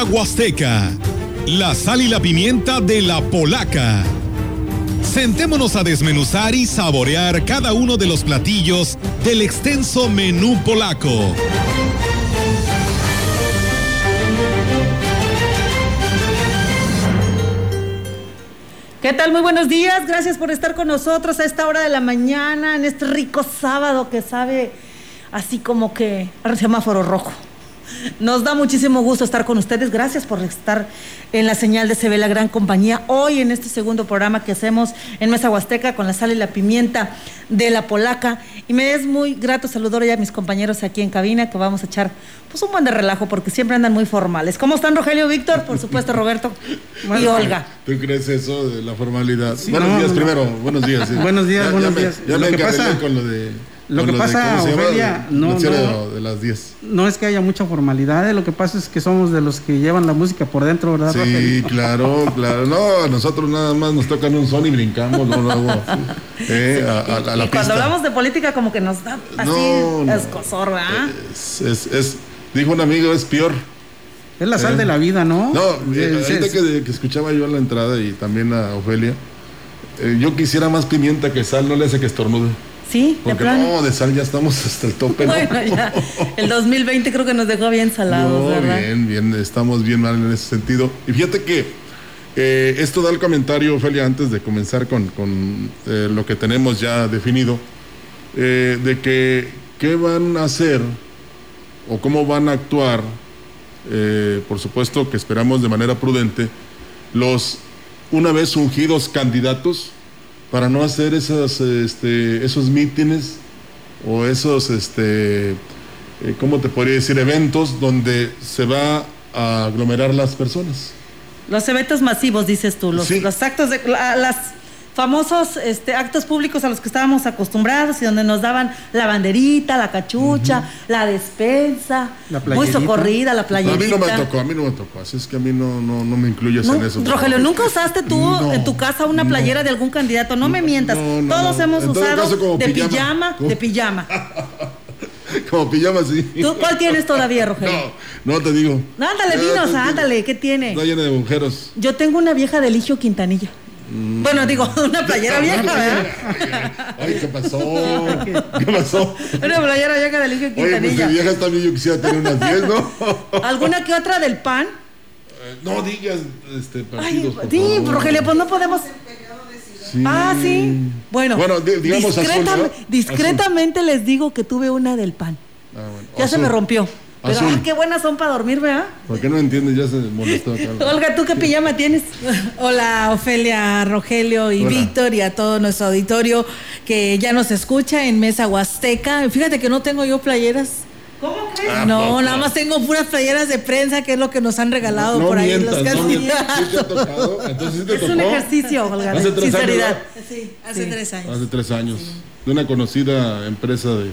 Mesa Huasteca. La sal y la pimienta de la polaca. Sentémonos a desmenuzar y saborear cada uno de los platillos del extenso menú polaco. ¿Qué tal? Muy buenos días. Gracias por estar con nosotros a esta hora de la mañana, en este rico sábado que sabe así como que al semáforo rojo. Nos da muchísimo gusto estar con ustedes. Gracias por estar en la señal de CB La Gran Compañía. Hoy en este segundo programa que hacemos en Mesa Huasteca con la sal y la pimienta de la polaca. Y me es muy grato saludar ya a mis compañeros aquí en cabina que vamos a echar pues un buen de relajo porque siempre andan muy formales. ¿Cómo están Rogelio Víctor? Por supuesto Roberto y Olga. ¿Tú crees eso de la formalidad? buenos días primero. Buenos días. Buenos días, buenos días. ya me encargué con lo de lo que pasa, Ofelia, no, de las 10. no es que haya mucha formalidad, eh, lo que pasa es que somos de los que llevan la música por dentro, ¿verdad? Sí, claro, claro. No, nosotros nada más nos tocan un son y brincamos, no, luego eh, a, la y cuando hablamos de política como que nos da así no, escosor, ¿verdad? Es, es, dijo un amigo, es peor. Es la sal de la vida, ¿no? No, eh, que, que, escuchaba yo a la entrada y también a Ofelia, eh, yo quisiera más pimienta que sal, no le hace que estornude. Sí, Porque de no, de sal ya estamos hasta el tope. Bueno, ya. El 2020 creo que nos dejó bien salados, no, Bien, bien, estamos bien mal en ese sentido. Y fíjate que eh, esto da el comentario, Ophelia, antes de comenzar con, con eh, lo que tenemos ya definido, eh, de que qué van a hacer o cómo van a actuar, por supuesto que esperamos de manera prudente, los una vez ungidos candidatos para no hacer esos, este, esos mítines o esos, este, eh, ¿cómo te podría decir? Eventos donde se va a aglomerar las personas. Los eventos masivos, dices tú, los, los actos de las famosos este, actos públicos a los que estábamos acostumbrados y donde nos daban la banderita, la cachucha, la despensa, muy socorrida, la playerita. a mí no me tocó, a mí no me tocó, así es que a mí no, no, no me incluyes en eso. Rogelio, ¿nunca usaste tú en tu casa una playera de algún candidato? No me mientas, todos hemos usado de pijama, de pijama. como pijama, sí. ¿Tú cuál tienes todavía, Rogelio? No, no te digo. Ándale, dinos, ándale, ¿qué tiene? Está llena de agujeros. Yo tengo una vieja de Ligio Quintanilla. Mm. Bueno, digo, una playera vieja, ¿verdad? Ay, ¿qué pasó? ¿Qué pasó? Una playera vieja de Ligio Quintanilla. Oye, pues si vieja también yo quisiera tener unas 10, ¿no? ¿Alguna que otra del pan? Eh, no digas este, partidos, Ay, Sí, Rogelio, pues no podemos... Ah, sí. Bueno, bueno digamos discretamente les digo que tuve una del pan. Ah, bueno. Ya se me rompió. Pero ah, qué buenas son para dormir, ¿verdad? ¿Por qué no entiendes? Ya se molestó. Olga, ¿tú qué pijama tienes? Hola, Ofelia, Rogelio y Víctor y a todo nuestro auditorio que ya nos escucha en Mesa Huasteca. Fíjate que no tengo yo playeras. ¿Cómo crees? Ah, no, nada más tengo puras playeras de prensa, que es lo que nos han regalado por ahí los candidatos. Entonces, es un ejercicio, Olga. Hace tres sinceridad. años. Sí, hace tres años. Hace tres años. De una conocida empresa de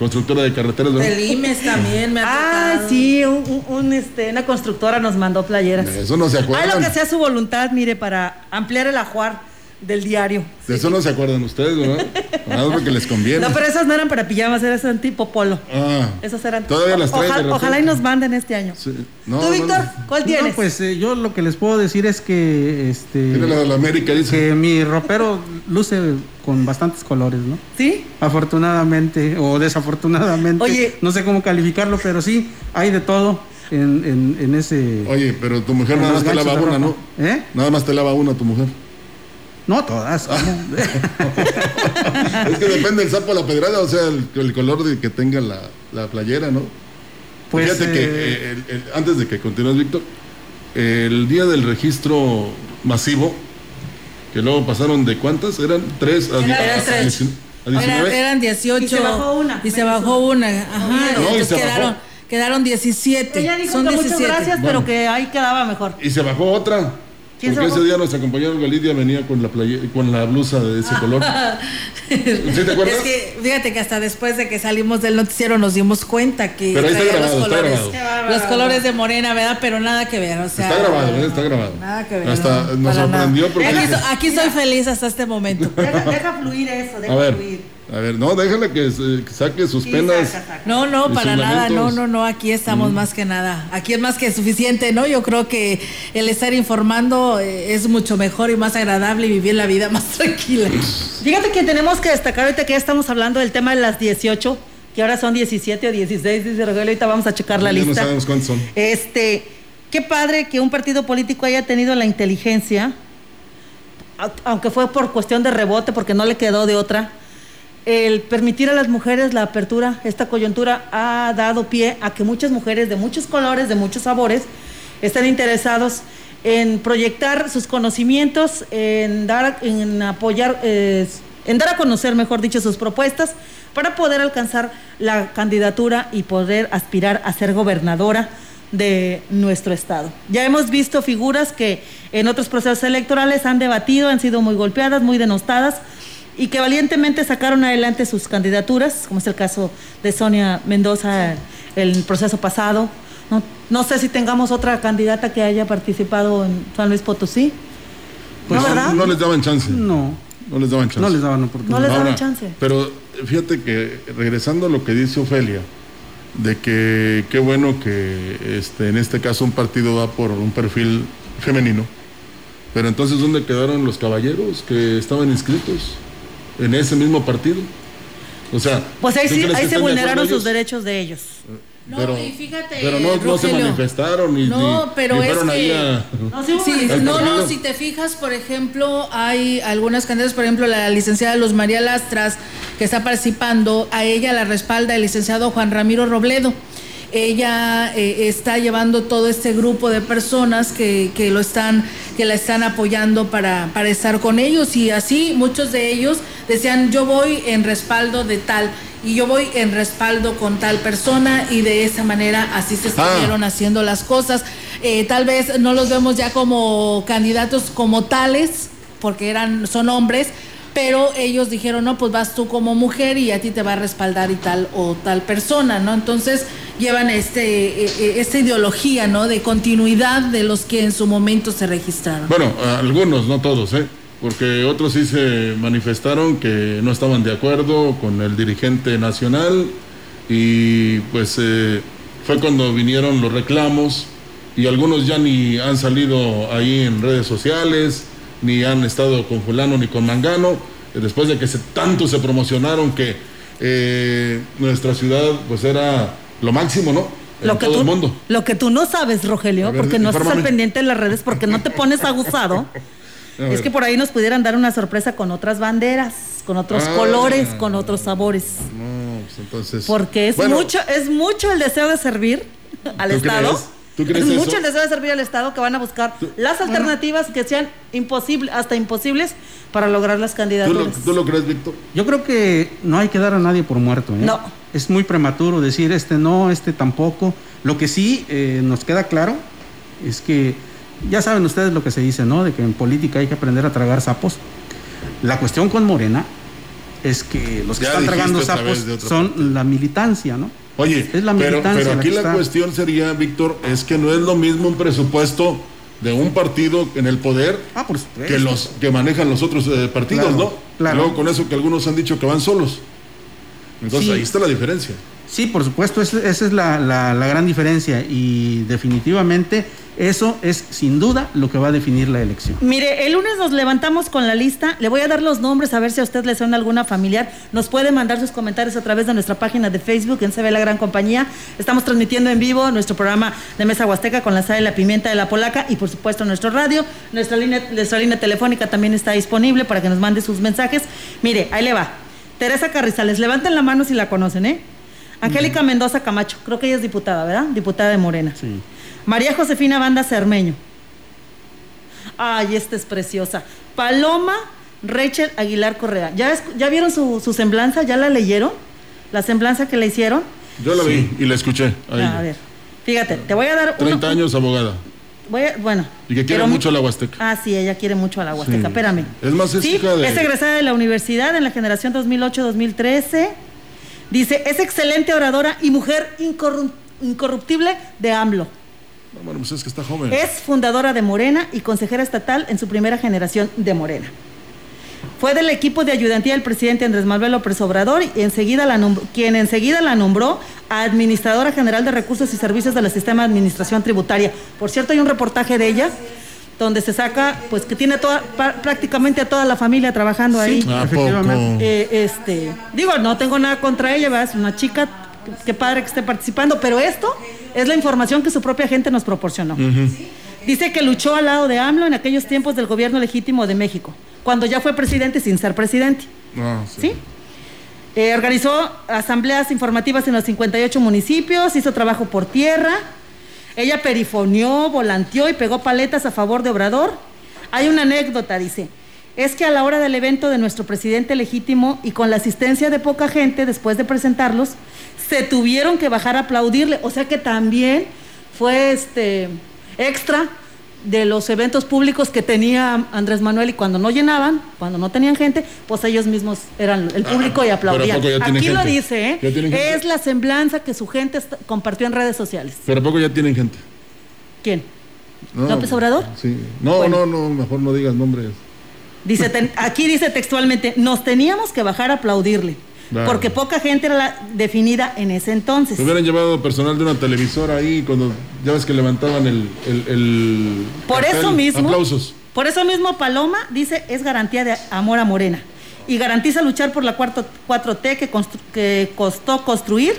constructora de carreteras. ¿verdad? El IMES también me ha Ah, sí, un, este, una constructora nos mandó playeras. Eso no se acuerdan. Ah, lo que sea su voluntad, mire, para ampliar el ajuar del diario. De eso no se acuerdan ustedes, ¿verdad? Nada porque les conviene. No, pero esas no eran para pijamas, eran tipo polo. Ah. Esas eran. Todavía las traen. Ojalá, y nos manden este año. Sí. No, ¿Tú, Víctor, cuál tienes? pues eh, yo lo que les puedo decir es que. Este, Tiene la de la América, dice. Que mi ropero luce con bastantes colores, ¿no? ¿Sí? Afortunadamente o desafortunadamente. Oye. No sé cómo calificarlo, pero sí, hay de todo. En, en, ese. Oye, pero tu mujer nada más te lava una, ¿no? ¿Eh? Nada más te lava una tu mujer. No, todas. es que depende del sapo a la pedrada, o sea, el, color de que tenga la, playera, ¿no? Pues, Fíjate que eh, antes de que continúes, Víctor, el día del registro masivo, que luego pasaron de cuántas, eran tres a, Eran, 18. Y se bajó una. Y se bajó una. Ajá. No, y se quedaron, bajó. quedaron 17. Ella dijo Son que 17. muchas gracias, pero que ahí quedaba mejor. Y se bajó otra. Porque ese día nuestra compañera Galidia venía con la con la blusa de ese color. ¿Sí te acuerdas? Es que fíjate que hasta después de que salimos del noticiero nos dimos cuenta que Pero ahí está grabado, los colores, está grabado. los colores de morena, ¿verdad? Pero nada que ver, o sea, está grabado, ¿verdad? está grabado. Nada que ver. Hasta nos sorprendió porque aquí, aquí soy feliz hasta este momento. Deja, fluir eso, deja A ver, fluir. A ver, no, déjala que, que saque sus penas. No, no, para nada, no, lamentos. no, no, aquí estamos más que nada. Aquí es más que suficiente, ¿no? Yo creo que el estar informando eh, es mucho mejor y más agradable y vivir la vida más tranquila. Fíjate que tenemos que destacar ahorita que ya estamos hablando del tema de las 18, que ahora son 17 o 16, dice Rogelio, ahorita vamos a checar la Ya no lista. sabemos cuántos son. Este, qué padre que un partido político haya tenido la inteligencia, au- aunque fue por cuestión de rebote, porque no le quedó de otra, el permitir a las mujeres la apertura, esta coyuntura ha dado pie a que muchas mujeres de muchos colores, de muchos sabores, estén interesados en proyectar sus conocimientos, en dar, en apoyar, eh, en dar a conocer, mejor dicho, sus propuestas para poder alcanzar la candidatura y poder aspirar a ser gobernadora de nuestro estado. Ya hemos visto figuras que en otros procesos electorales han debatido, han sido muy golpeadas, muy denostadas y que valientemente sacaron adelante sus candidaturas, como es el caso de Sonia Mendoza el proceso pasado. No, no sé si tengamos otra candidata que haya participado en San Luis Potosí. Pues ¿No, les daban chance. No, No les daban chance. no les daban oportunidad. No les daban Ahora, chance. Pero fíjate que regresando a lo que dice Ofelia, de que qué bueno que este, en este caso un partido va por un perfil femenino, pero entonces ¿dónde quedaron los caballeros que estaban inscritos en ese mismo partido? O sea, Pues ahí ¿tú sí, ahí se de vulneraron sus derechos de ellos. No, pero, y fíjate, pero no, no se manifestaron ni, No, pero ni es ahí que- a- No, sí, Sí, ¿El no, partido? no, si te fijas, por ejemplo, hay algunas candidatas, por ejemplo, la licenciada Luz María Lastras, que está participando, a ella la respalda el licenciado Juan Ramiro Robledo. Ella eh, está llevando todo este grupo de personas que, que lo están, que la están apoyando para, para estar con ellos y así muchos de ellos decían yo voy en respaldo de tal y yo voy en respaldo con tal persona y de esa manera así se Ah. estuvieron haciendo las cosas. Eh, tal vez no los vemos ya como candidatos como tales, porque eran, son hombres, pero ellos dijeron, no, pues vas tú como mujer y a ti te va a respaldar y tal o tal persona, ¿no? Entonces llevan este, eh, eh, esta ideología, ¿no? De continuidad de los que en su momento se registraron. Bueno, algunos, no todos, ¿eh? Porque otros sí se manifestaron que no estaban de acuerdo con el dirigente nacional y pues eh, fue cuando vinieron los reclamos y algunos ya ni han salido ahí en redes sociales, ni han estado con fulano ni con mangano, después de que se, tanto se promocionaron que eh, nuestra ciudad pues era lo máximo, ¿no? En Lo que, todo tú, el mundo. lo que tú no sabes, Rogelio, ver, porque no estás al pendiente de las redes, porque no te pones aguzado, A es que por ahí nos pudieran dar una sorpresa con otras banderas, con otros Ah. colores, con otros sabores. No, pues entonces... Porque es Bueno, mucho, es mucho el deseo de servir al ¿Tú Estado. crees? ¿Tú crees es eso? mucho el deseo de servir al Estado que van a buscar las alternativas que sean imposibles, hasta imposibles, para lograr las ¿Tú lo, candidaturas. tú lo crees, Víctor? Yo creo que no hay que dar a nadie por muerto. ¿eh? No. Es muy prematuro decir este no, este tampoco. Lo que sí eh, nos queda claro es que ya saben ustedes lo que se dice, ¿no? De que en política hay que aprender a tragar sapos. La cuestión con Morena es que los que Ya están tragando sapos son parte. la militancia, ¿no? Oye, Es la pero, pero aquí la cuestión sería, Víctor, es que no es lo mismo un presupuesto de un partido en el poder Ah, por que los que manejan los otros eh, partidos, Claro, ¿no? claro. Luego con eso que algunos han dicho que van solos. Entonces Sí. ahí está la diferencia. Sí, por supuesto, es- esa es la, gran diferencia y definitivamente eso es sin duda lo que va a definir la elección. Mire, el lunes nos levantamos con la lista. Le voy a dar los nombres a ver si a usted le suena alguna familiar. Nos puede mandar sus comentarios a través de nuestra página de Facebook en ve la gran compañía. Estamos transmitiendo en vivo nuestro programa de Mesa Huasteca con la sal y la pimienta de la polaca y por supuesto nuestro radio. Nuestra línea, nuestra línea telefónica también está disponible para que nos mande sus mensajes. Mire, ahí le va. Teresa Carrizales, levanten la mano si la conocen, ¿eh? Angélica Mendoza Camacho, creo que ella es diputada, ¿verdad? Diputada de Morena. Sí. María Josefina Banda Cermeño. Ay, esta es preciosa. Paloma Rachel Aguilar Correa. ¿Ya, es- ya vieron su, su semblanza? ¿Ya la leyeron? ¿La semblanza que le hicieron? Yo la vi y la escuché. ahí. A ver, fíjate, te voy a dar... uno- 30 años abogada. Voy a- bueno. Y que quiere mucho la Huasteca. Ah, sí, ella quiere mucho a la Huasteca. Sí. Espérame. Es más, es sí, de- es egresada de la universidad en la generación 2008-2013. Dice, es excelente oradora y mujer incorru- incorruptible de AMLO. No, bueno, pues es que está joven. Es fundadora de Morena y consejera estatal en su primera generación de Morena. Fue del equipo de ayudantía del presidente Andrés Manuel López Obrador, y enseguida la quien enseguida la nombró Administradora General de Recursos y Servicios del Sistema de Administración Tributaria. Por cierto, hay un reportaje de ella donde se saca, pues que tiene toda, prácticamente a toda la familia trabajando ahí. efectivamente. Eh, este, digo, no tengo nada contra ella, es una chica, qué padre que esté participando, pero esto es la información que su propia gente nos proporcionó. Dice que luchó al lado de AMLO en aquellos tiempos del gobierno legítimo de México, cuando ya fue presidente sin ser presidente. Ah, sí. Eh, organizó asambleas informativas en los 58 municipios, hizo trabajo por tierra. Ella perifoneó, volanteó y pegó paletas a favor de Obrador. Hay una anécdota, dice. Es que a la hora del evento de nuestro presidente legítimo y con la asistencia de poca gente después de presentarlos, se tuvieron que bajar a aplaudirle. O sea que también fue este extra de los eventos públicos que tenía Andrés Manuel y cuando no llenaban, cuando no tenían gente, pues ellos mismos eran el público y aplaudían. Aquí lo dice, ¿eh? es la semblanza que su gente compartió en redes sociales. Pero poco ya tienen gente. ¿Quién? ¿López Obrador? Sí. No, no, no, mejor no digas nombres. Dice, aquí dice textualmente, nos teníamos que bajar a aplaudirle. Porque poca gente era la definida en ese entonces. Se hubieran llevado personal de una televisora ahí cuando ya ves que levantaban el. por eso mismo. Aplausos. Por eso mismo Paloma dice es garantía de amor a Morena. Y garantiza luchar por la cuarto, 4T que, que costó construir,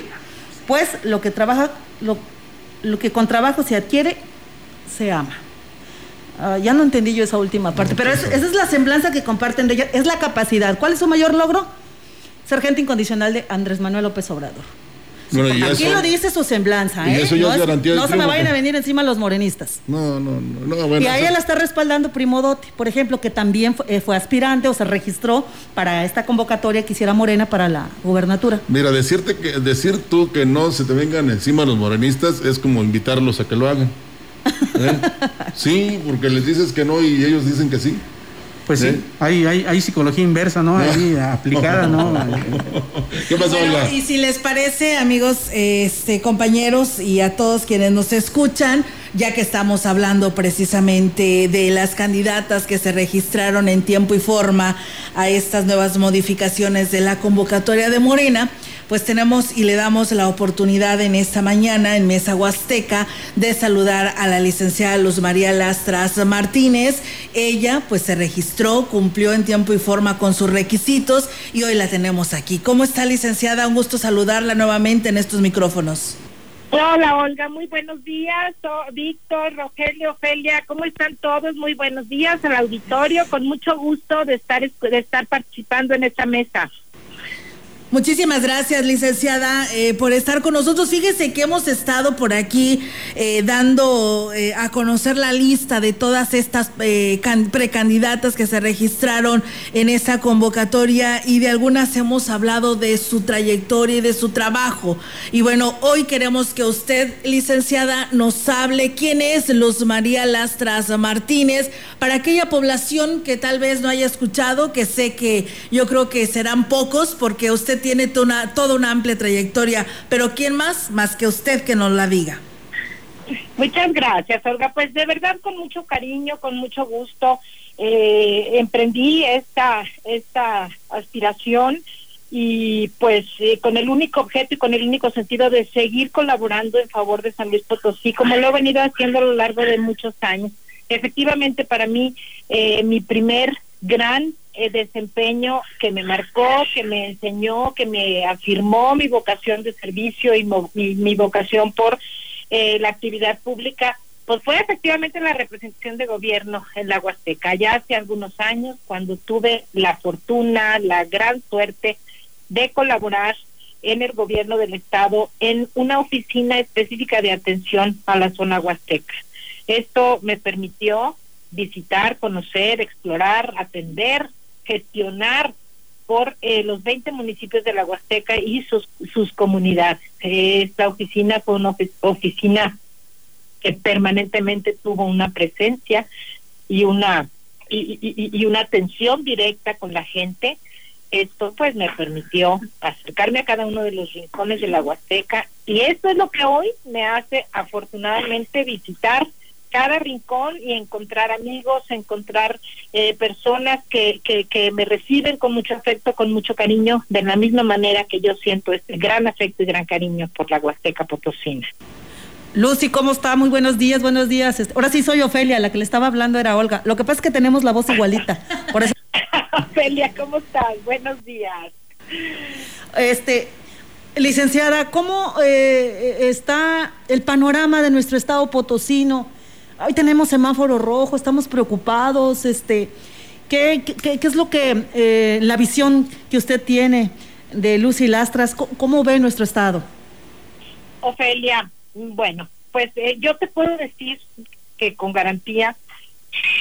pues lo que trabaja, lo, lo que con trabajo se adquiere, se ama. Ah, ya no entendí yo esa última parte, pero esa es la semblanza que comparten de ella, es la capacidad. ¿Cuál es su mayor logro? Ser gente incondicional de Andrés Manuel López Obrador. Aquí lo dice su semblanza, ¿eh? no, se me vayan a venir encima los morenistas. No, no, no. y a ella la está respaldando Primodote, por ejemplo, que también eh, fue, aspirante o se registró para esta convocatoria que hiciera Morena para la gubernatura. Mira, decirte que, decir tú que no se te vengan encima los morenistas es como invitarlos a que lo hagan. ¿eh? sí, porque les dices que no y ellos dicen que sí. Pues sí, hay, hay, hay, psicología inversa, ¿no? Ahí aplicada, ¿no? ¿Qué pasó, Y si les parece, amigos, este, compañeros y a todos quienes nos escuchan, ya que estamos hablando precisamente de las candidatas que se registraron en tiempo y forma a estas nuevas modificaciones de la convocatoria de Morena, pues tenemos y le damos la oportunidad en esta mañana en Mesa Huasteca de saludar a la licenciada Luz María Lastras Martínez. Ella pues se registró, cumplió en tiempo y forma con sus requisitos y hoy la tenemos aquí. ¿Cómo está licenciada? Un gusto saludarla nuevamente en estos micrófonos. Hola Olga, muy buenos días. Víctor, Rogelio, Ofelia, ¿cómo están todos? Muy buenos días al auditorio. Con mucho gusto de estar, de estar participando en esta mesa. Muchísimas gracias, licenciada, eh, por estar con nosotros. Fíjese que hemos estado por aquí eh, dando eh, a conocer la lista de todas estas precandidatas que se registraron en esa convocatoria y de algunas hemos hablado de su trayectoria y de su trabajo. Y bueno, hoy queremos que usted, licenciada, nos hable quién es Luz María Lastras Martínez para aquella población que tal vez no haya escuchado, que sé que yo creo que serán pocos porque usted tiene toda una, amplia trayectoria, pero ¿quién más? Más que usted que nos la diga. Muchas gracias, Olga. Pues de verdad con mucho cariño, con mucho gusto, eh, emprendí esta, esta aspiración y pues eh, con el único objeto y con el único sentido de seguir colaborando en favor de San Luis Potosí, como lo he venido haciendo a lo largo de muchos años. Efectivamente, para mí, eh, mi primer gran eh, desempeño que me marcó, que me enseñó, que me afirmó mi vocación de servicio y mi, vocación por eh, la actividad pública, pues fue efectivamente la representación de gobierno en la Huasteca, ya hace algunos años, cuando tuve la fortuna, la gran suerte de colaborar en el gobierno del estado en una oficina específica de atención a la zona huasteca. Esto me permitió visitar, conocer, explorar, atender, gestionar por eh, los 20 municipios de la Huasteca y sus, sus comunidades. Esta oficina fue una oficina que permanentemente tuvo una presencia y una y, y, una atención directa con la gente. Esto pues me permitió acercarme a cada uno de los rincones de la Huasteca y esto es lo que hoy me hace afortunadamente visitar cada rincón y encontrar amigos, encontrar eh, personas que, que, que, me reciben con mucho afecto, con mucho cariño, de la misma manera que yo siento este gran afecto y gran cariño por la Huasteca Potosina. Lucy, ¿cómo está? Muy buenos días, buenos días. Este, ahora sí soy Ofelia, la que le estaba hablando era Olga. Lo que pasa es que tenemos la voz igualita. Por eso... Ofelia, ¿cómo estás? Buenos días. Este, licenciada, ¿cómo eh, está el panorama de nuestro estado potosino? Hoy tenemos semáforo rojo, estamos preocupados. Este, ¿qué, qué, qué es lo que, eh, la visión que usted tiene de Lucy Lastras? ¿Cómo, cómo ve nuestro estado? Ofelia, bueno, pues eh, yo te puedo decir que con garantía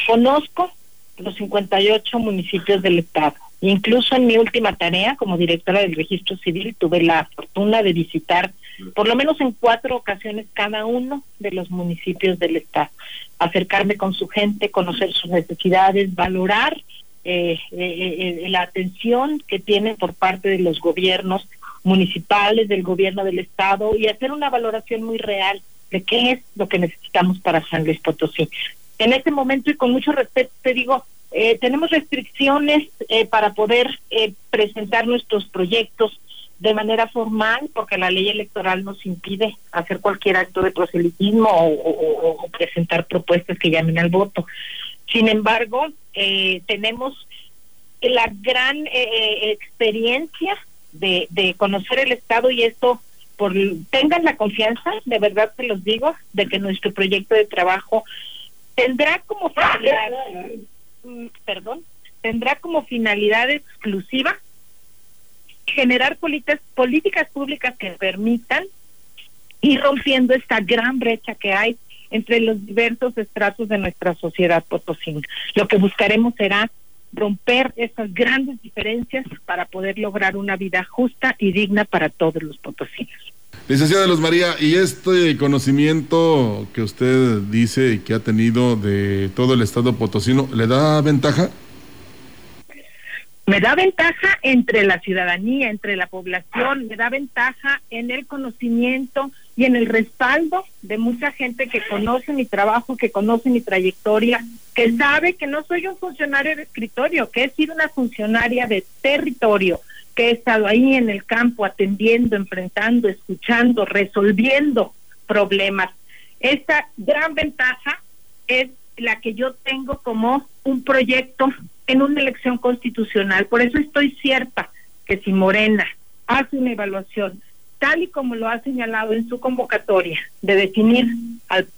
conozco los 58 municipios del estado. Incluso en mi última tarea como directora del registro civil tuve la fortuna de visitar por lo menos en cuatro ocasiones cada uno de los municipios del estado, acercarme con su gente, conocer sus necesidades, valorar eh, eh, eh, la atención que tienen por parte de los gobiernos municipales, del gobierno del estado y hacer una valoración muy real de qué es lo que necesitamos para San Luis Potosí. En este momento y con mucho respeto te digo, eh, tenemos restricciones eh, para poder eh, presentar nuestros proyectos de manera formal, porque la ley electoral nos impide hacer cualquier acto de proselitismo o, presentar propuestas que llamen al voto. Sin embargo, tenemos la gran experiencia de, de conocer el Estado y esto por tengan la confianza, de verdad te los digo, de que nuestro proyecto de trabajo tendrá como finalidad, perdón, tendrá como finalidad exclusiva generar políticas, públicas que permitan ir rompiendo esta gran brecha que hay entre los diversos estratos de nuestra sociedad potosina. Lo que buscaremos será romper esas grandes diferencias para poder lograr una vida justa y digna para todos los potosinos. Licenciada Luz María, ¿y este conocimiento que usted dice y que ha tenido de todo el estado potosino, le da ventaja? Me da ventaja entre la ciudadanía, entre la población, me da ventaja en el conocimiento y en el respaldo de mucha gente que conoce mi trabajo, que conoce mi trayectoria, que sabe que no soy un funcionario de escritorio, que he sido una funcionaria de territorio, que he estado ahí en el campo atendiendo, enfrentando, escuchando, resolviendo problemas. Esta gran ventaja es la que yo tengo como un proyecto en una elección constitucional. Por eso estoy cierta que si Morena hace una evaluación tal y como lo ha señalado en su convocatoria, de definir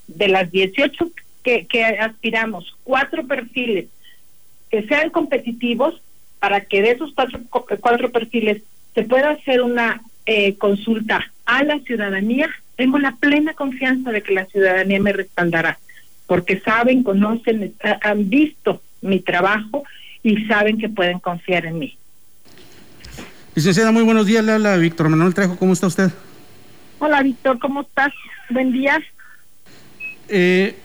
de las 18 que, que aspiramos, cuatro perfiles que sean competitivos, para que de esos cuatro, cuatro perfiles se pueda hacer una eh, consulta a la ciudadanía, tengo la plena confianza de que la ciudadanía me respaldará, porque saben, conocen, han visto mi trabajo y saben que pueden confiar en mí. Licenciada, muy buenos días. Le habla Víctor Manuel Trejo. ¿Cómo está usted? Hola, Víctor. ¿Cómo estás? Buen día. Eh,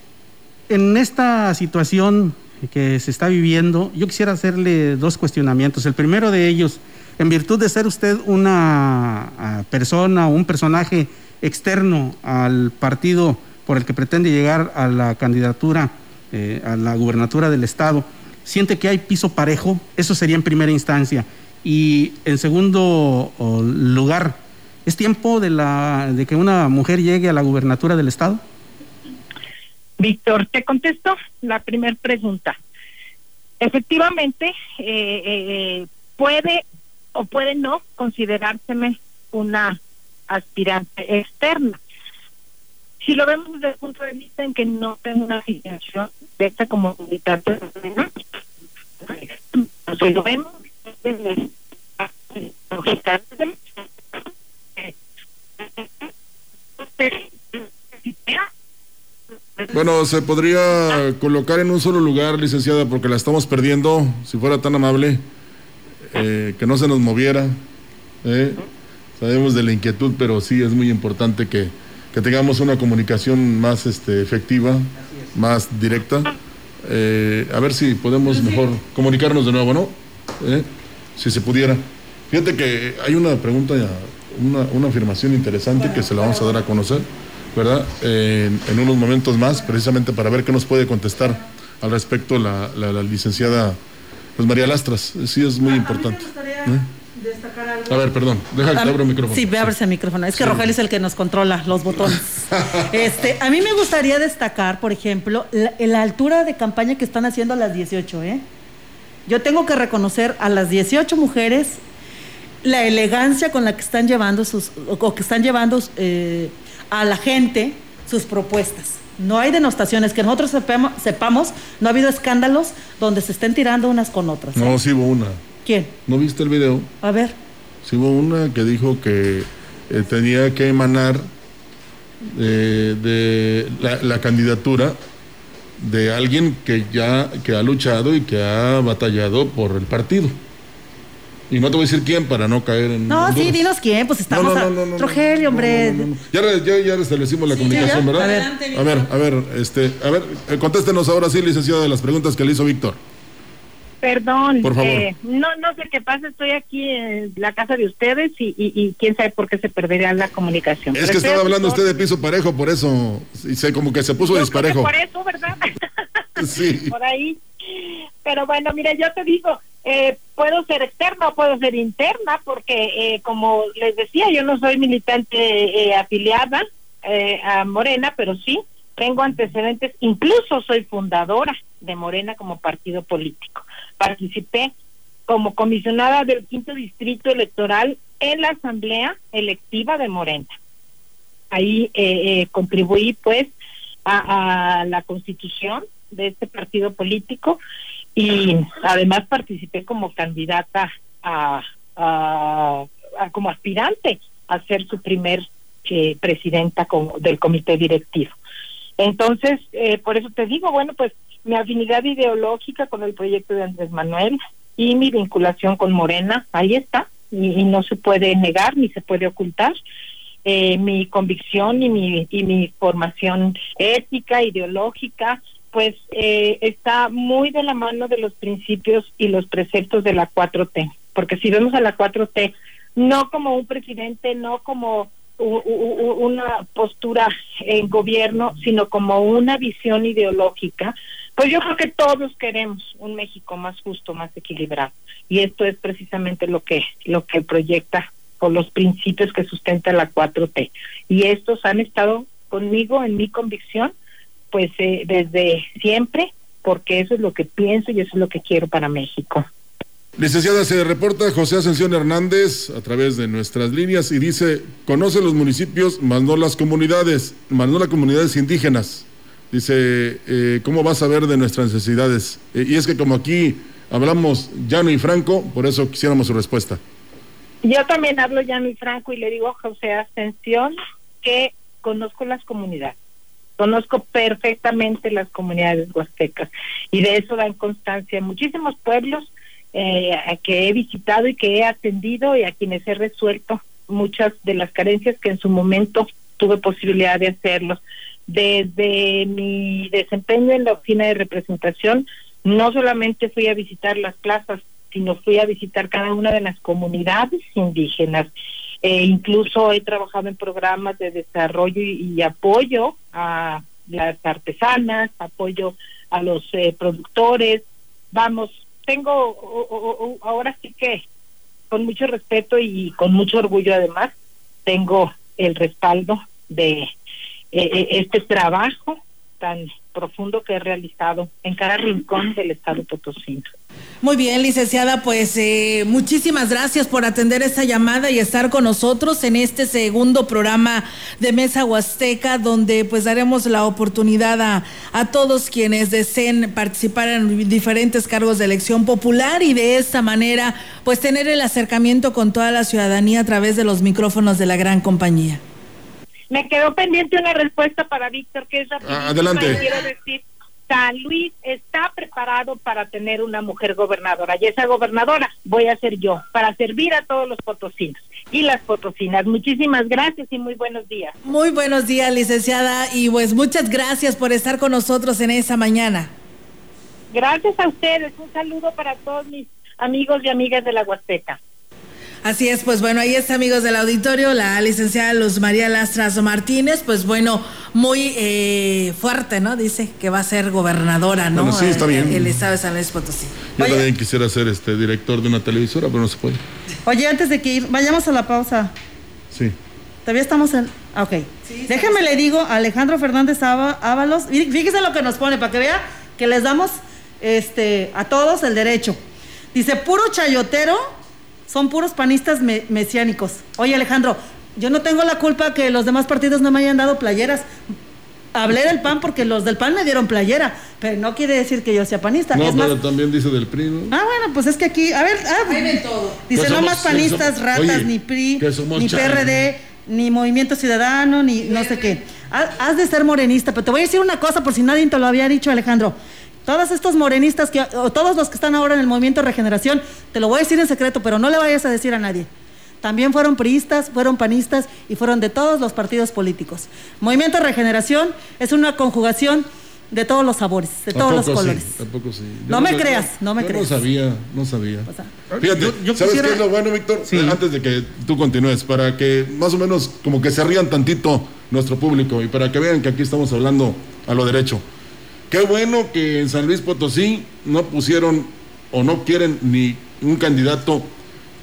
en esta situación que se está viviendo, yo quisiera hacerle dos cuestionamientos. El primero de ellos, en virtud de ser usted una uh, persona o un personaje externo al partido por el que pretende llegar a la candidatura eh, a la gubernatura del Estado, ¿siente que hay piso parejo? Eso sería en primera instancia. Y en segundo lugar, ¿es tiempo de, la, de que una mujer llegue a la gubernatura del Estado? Víctor, te contesto la primera pregunta. Efectivamente, eh, eh, puede o puede no considerárseme una aspirante externa. Si lo vemos desde el punto de vista en que no tengo una afiliación directa como militante, Bueno, se podría colocar en un solo lugar, licenciada, porque la estamos perdiendo, si fuera tan amable, eh, que no se nos moviera. ¿eh? Sabemos de la inquietud, pero sí es muy importante que, que tengamos una comunicación más este, efectiva, más directa. Eh, a ver si podemos mejor comunicarnos de nuevo, ¿no? Si se pudiera. Fíjate que hay una pregunta, una, una afirmación interesante que se la vamos a dar a conocer ¿verdad? En, unos momentos más, precisamente para ver qué nos puede contestar al respecto la, la, licenciada pues María Lastras. Sí, es muy importante. ¿Eh? A ver, perdón, deja que abro el micrófono. Sí, ve a el micrófono. Es que Rogelio es el que nos controla los botones. este, a mí me gustaría destacar, por ejemplo, la, la, altura de campaña que están haciendo a las 18, ¿eh? Yo tengo que reconocer a las 18 mujeres la elegancia con la que están llevando sus, o que están llevando eh, a la gente sus propuestas. No hay denostaciones, que nosotros sepamos, no ha habido escándalos donde se estén tirando unas con otras. No, ¿eh? sí hubo una. ¿Quién? ¿No viste el video? A ver. Sí hubo una que dijo que eh, tenía que emanar de la, candidatura de alguien que ya que ha luchado y que ha batallado por el partido. Y no te voy a decir quién para no caer en. No, sí, dinos quién, pues estamos. No, no, no, Rogelio, hombre. Ya, ya, ya restablecimos la comunicación, ¿verdad? A ver, a ver, a ver, este, a ver, eh, contéstenos ahora sí, licenciada, de las preguntas que le hizo Víctor. Perdón, por favor. Eh, no, no sé qué pasa, estoy aquí en la casa de ustedes y, y, quién sabe por qué se perdería la comunicación. Es que estaba hablando usted de piso parejo, por eso, y sé como que se puso disparejo. Por eso, ¿verdad? sí. Por ahí. Pero bueno, mira, yo te digo, eh, puedo ser externa o puedo ser interna, porque eh, como les decía, yo no soy militante eh, afiliada a Morena, pero sí tengo antecedentes, incluso soy fundadora de Morena como partido político. Participé como comisionada del quinto distrito electoral en la asamblea electiva de Morena. Ahí contribuí pues a la constitución de este partido político y además participé como candidata a, como aspirante a ser su primer eh, presidenta como, del comité directivo. Entonces, eh, por eso te digo, bueno, pues mi afinidad ideológica con el proyecto de Andrés Manuel y mi vinculación con Morena, ahí está, y, no se puede negar ni se puede ocultar. Eh, mi convicción y mi, y mi formación ética, ideológica, pues eh, está muy de la mano de los principios y los preceptos de la 4T, porque si vemos a la 4T no como un presidente, no como una postura en gobierno, sino como una visión ideológica, pues yo creo que todos queremos un México más justo, más equilibrado, y esto es precisamente lo que lo que proyecta con los principios que sustenta la 4T, y estos han estado conmigo en mi convicción pues eh, desde siempre, porque eso es lo que pienso y eso es lo que quiero para México. Licenciada, se reporta José Ascensión Hernández a través de nuestras líneas y dice, conoce los municipios, más no las comunidades, más no las comunidades indígenas. Dice, eh, ¿cómo vas a ver de nuestras necesidades? Eh, y es que como aquí hablamos llano y franco, por eso quisiéramos su respuesta. Yo también hablo llano y franco y le digo a José Ascensión que conozco las comunidades Conozco perfectamente las comunidades huastecas y de eso dan constancia muchísimos pueblos eh, que he visitado y que he atendido y a quienes he resuelto muchas de las carencias que en su momento tuve posibilidad de hacerlo. Desde mi desempeño en la oficina de representación, no solamente fui a visitar las plazas, sino fui a visitar cada una de las comunidades indígenas eh, incluso he trabajado en programas de desarrollo y, apoyo a las artesanas, apoyo a los eh, productores. Vamos, tengo ahora sí que con mucho respeto y con mucho orgullo además, tengo el respaldo de eh, este trabajo tan profundo que he realizado en cada rincón del estado Potosí. Muy bien, licenciada, pues eh, muchísimas gracias por atender esta llamada y estar con nosotros en este segundo programa de Mesa Huasteca, donde pues daremos la oportunidad a, a todos quienes deseen participar en diferentes cargos de elección popular y de esta manera pues tener el acercamiento con toda la ciudadanía a través de los micrófonos de la gran compañía. Me quedó pendiente una respuesta para Víctor, que es ah, Adelante. Quiero decir, San Luis está preparado para tener una mujer gobernadora y esa gobernadora voy a ser yo para servir a todos los potosinos y las potosinas. Muchísimas gracias y muy buenos días. Muy buenos días, licenciada, y pues muchas gracias por estar con nosotros en esa mañana. Gracias a ustedes. Un saludo para todos mis amigos y amigas de la Huasteca. Así es, pues bueno, ahí está, amigos del auditorio, la licenciada Luz María Lastras Martínez, pues bueno, muy eh, fuerte, ¿no? Dice que va a ser gobernadora, ¿no? Bueno, sí, está bien. El, el estado de San Luis Potosí. Yo Oye. también quisiera ser este director de una televisora, pero no se puede. Oye, antes de que ir, vayamos a la pausa. Sí. Todavía estamos en. ah, Ok. Déjeme le digo a Alejandro Fernández Ába- Ábalos. fí- Fíjese lo que nos pone para que vea que les damos este, a todos el derecho. Dice: puro chayotero, son puros panistas me- mesiánicos. Oye, Alejandro, yo no tengo la culpa que los demás partidos no me hayan dado playeras. Hablé del PAN porque los del PAN me dieron playera, pero no quiere decir que yo sea panista. No, es más, pero también dice del PRI, ¿no? Ah, bueno, pues es que aquí, a ver, ah, Hay de todo. dice Que no más panistas, somos- ratas, oye, ni PRI, ni. PRD, ni Movimiento Ciudadano, ni no sé qué. Ha- Has de ser morenista, pero te voy a decir una cosa por si nadie te lo había dicho, Alejandro. Todos estos morenistas, que, o todos los que están ahora en el Movimiento Regeneración, te lo voy a decir en secreto, pero no le vayas a decir a nadie. También fueron priistas, fueron panistas y fueron de todos los partidos políticos. Movimiento Regeneración es una conjugación de todos los sabores, de todos los sí, colores. tampoco sí. No me creas, no me yo creas. No sabía, no sabía. O sea, Fíjate, Yo- yo ¿sabes quisiera- qué es lo bueno, Víctor? Sí. Antes de que tú continúes, para que más o menos como que se rían tantito nuestro público y para que vean que aquí estamos hablando a lo derecho. Qué bueno que en San Luis Potosí no pusieron o no quieren ni un candidato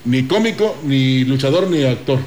ni cómico, ni luchador, ni actor.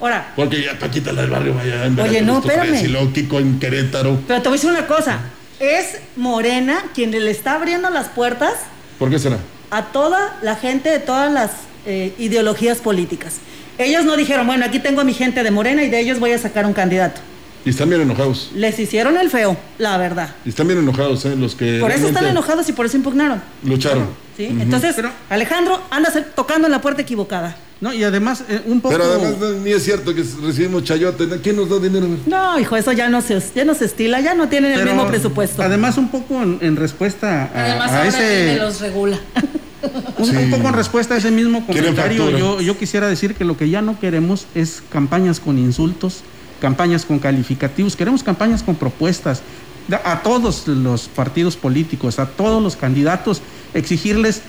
ahora, Porque ya Paquita la del barrio vaya en Oye, no, espérame. Y luego Kiko en Querétaro. Pero te voy a decir una cosa. Es Morena quien le está abriendo las puertas ¿Por qué será? a toda la gente de todas las eh, ideologías políticas. Ellos no dijeron, bueno, aquí tengo a mi gente de Morena y de ellos voy a sacar un candidato. Y están bien enojados. Les hicieron el feo, la verdad. Y están bien enojados, ¿eh? Los que Por eso están enojados y por eso impugnaron. lucharon. ¿sí? Entonces, Pero- Alejandro, andas tocando en la puerta equivocada. No, y además, eh, un poco. Pero además no- ni es cierto que recibimos chayote. ¿Quién nos da dinero? No, hijo, eso ya no se, ya no se estila, ya no tienen el mismo presupuesto. Además, un poco en, en respuesta a, Además, a ahora ese. me los regula. Un, Sí. un poco en respuesta a ese mismo comentario, yo, yo quisiera decir que lo que ya no queremos es campañas con insultos, campañas con calificativos, queremos campañas con propuestas a todos los partidos políticos, a todos los candidatos, exigirles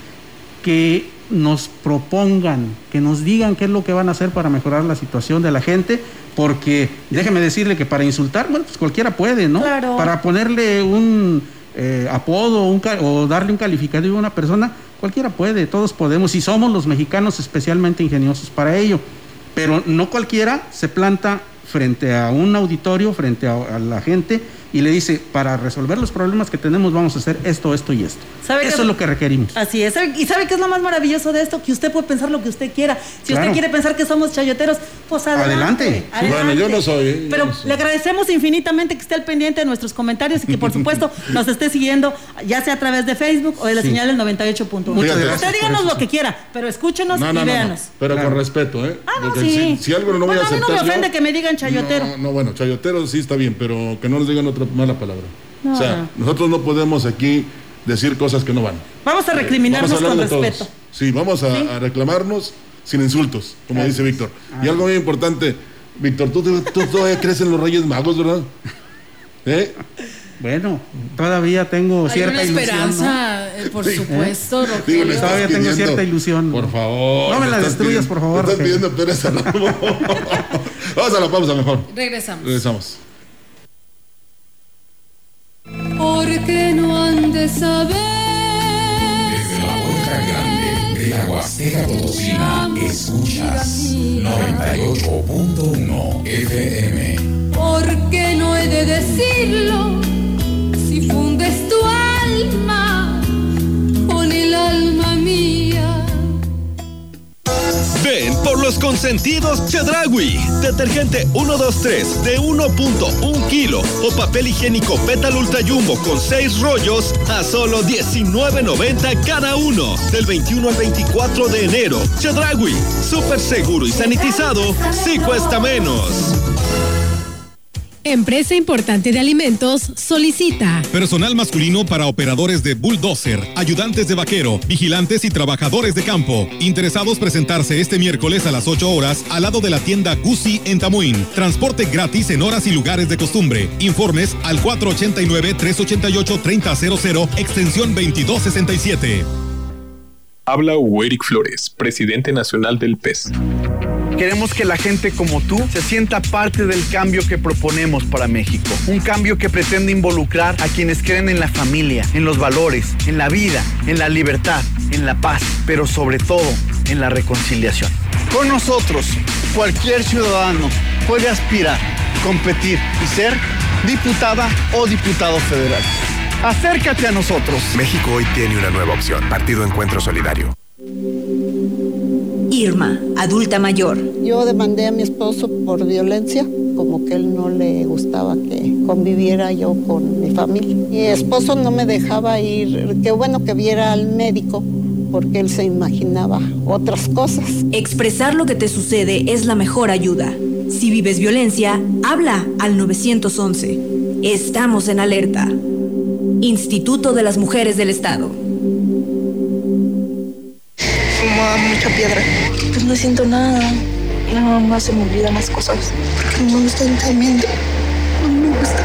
que nos propongan, que nos digan qué es lo que van a hacer para mejorar la situación de la gente, porque déjeme decirle que para insultar, bueno, pues cualquiera puede, ¿no? Claro. Para ponerle un eh, apodo un o darle un calificativo a una persona, cualquiera puede, todos podemos, y somos los mexicanos especialmente ingeniosos para ello. Pero no cualquiera se planta frente a un auditorio, frente a, la gente, y le dice, para resolver los problemas que tenemos vamos a hacer esto, esto y esto. ¿Sabe Eso es lo que requerimos. Así es. ¿Sabe- ¿Y sabe qué es lo más maravilloso de esto? Que usted puede pensar lo que usted quiera. Si Claro. usted quiere pensar que somos chayoteros, pues adelante. Adelante. Bueno, yo no soy, ¿eh? Pero no soy. le agradecemos infinitamente que esté al pendiente de nuestros comentarios y que, por supuesto, nos esté siguiendo, ya sea a través de Facebook o de la Sí. señal del 98.1. Muchas Usted gracias díganos por eso, lo que quiera, pero escúchenos No, no, y no, no, véanos. Pero Claro. con respeto, ¿eh? Ah, no, sí. si, si algo no lo voy Bueno, a a mí no aceptar me ofende yo- que me digan chayotero. No, no, bueno, chayotero sí está bien, pero que no nos digan otra mala palabra. No, o sea, no. nosotros no podemos aquí decir cosas que no van. Vamos a Vamos recriminarnos a con respeto. Sí, vamos a, ¿Sí? a reclamarnos sin insultos, como Claro. dice Víctor. Y algo muy importante, Víctor, tú, tú todavía crees en los Reyes Magos, ¿verdad? ¿Eh? Bueno, todavía tengo Hay cierta una ilusión. ¿no? esperanza, eh, por Sí. supuesto, Digo, estás Todavía tengo cierta ilusión. Por favor. No me la destruyas, pidiendo- por favor, le Estás pidiendo Pérez. Vamos a la pausa mejor. Regresamos. Regresamos. Porque no han de saber. Desde la puerta grande de la Huasteca Potosina, escuchas 98.1 FM. Porque no he de decirlo. Si fundes tu alma Ven por los consentidos Chedragui. Detergente 123 de 1.1 kilo o papel higiénico Petal Ultra Jumbo con 6 rollos a solo 19.90 cada uno. Del 21 al 24 de enero. Chedragui, súper seguro y sanitizado, sí cuesta menos. Empresa importante de alimentos solicita Personal masculino para operadores de bulldozer, ayudantes de vaquero, vigilantes y trabajadores de campo. Interesados presentarse este miércoles a las 8 horas al lado de la tienda Gucci en Tamuín. Transporte gratis en horas y lugares de costumbre. Informes al 489-388-3000, extensión 2267. Habla Hugo Eric Flores, presidente nacional del PES. Queremos que la gente como tú se sienta parte del cambio que proponemos para México. Un cambio que pretende involucrar a quienes creen en la familia, en los valores, en la vida, en la libertad, en la paz, pero sobre todo en la reconciliación. Con nosotros, cualquier ciudadano puede aspirar, competir y ser diputada o diputado federal. Acércate a nosotros. México hoy tiene una nueva opción. Partido Encuentro Solidario. Irma, adulta mayor. Yo demandé a mi esposo por violencia, como que él no le gustaba que conviviera yo con mi familia. Mi esposo no me dejaba ir, qué bueno que viera al médico, porque él se imaginaba otras cosas. Expresar lo que te sucede es la mejor ayuda. Si vives violencia, habla al 911. Estamos en alerta. Instituto de las Mujeres del Estado. Fumaba mucha piedra. No siento nada. Nada más se me olvidan las cosas. Porque no me están temiendo. No me gusta.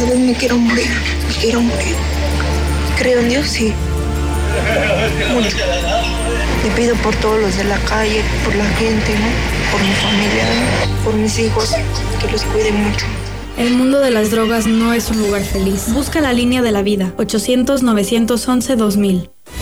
Veces me quiero morir. Me quiero morir. Creo en Dios, sí. Mucho. Le pido por todos los de la calle, por la gente, ¿no? Por mi familia, por mis hijos, que los cuide mucho. El mundo de las drogas no es un lugar feliz. Busca la línea de la vida. 800-911-2000.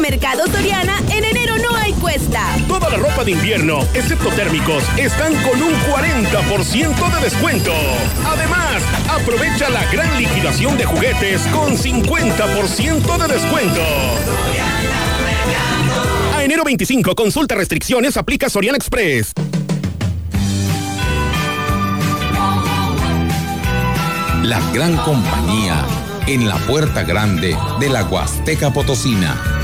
Mercado Soriana, en enero no hay cuesta. Toda la ropa de invierno, excepto térmicos, están con un 40% de descuento. Además, aprovecha la gran liquidación de juguetes con 50% de descuento. A enero 25, consulta restricciones, aplica Soriana Express. La gran compañía en la puerta grande de la Huasteca Potosina.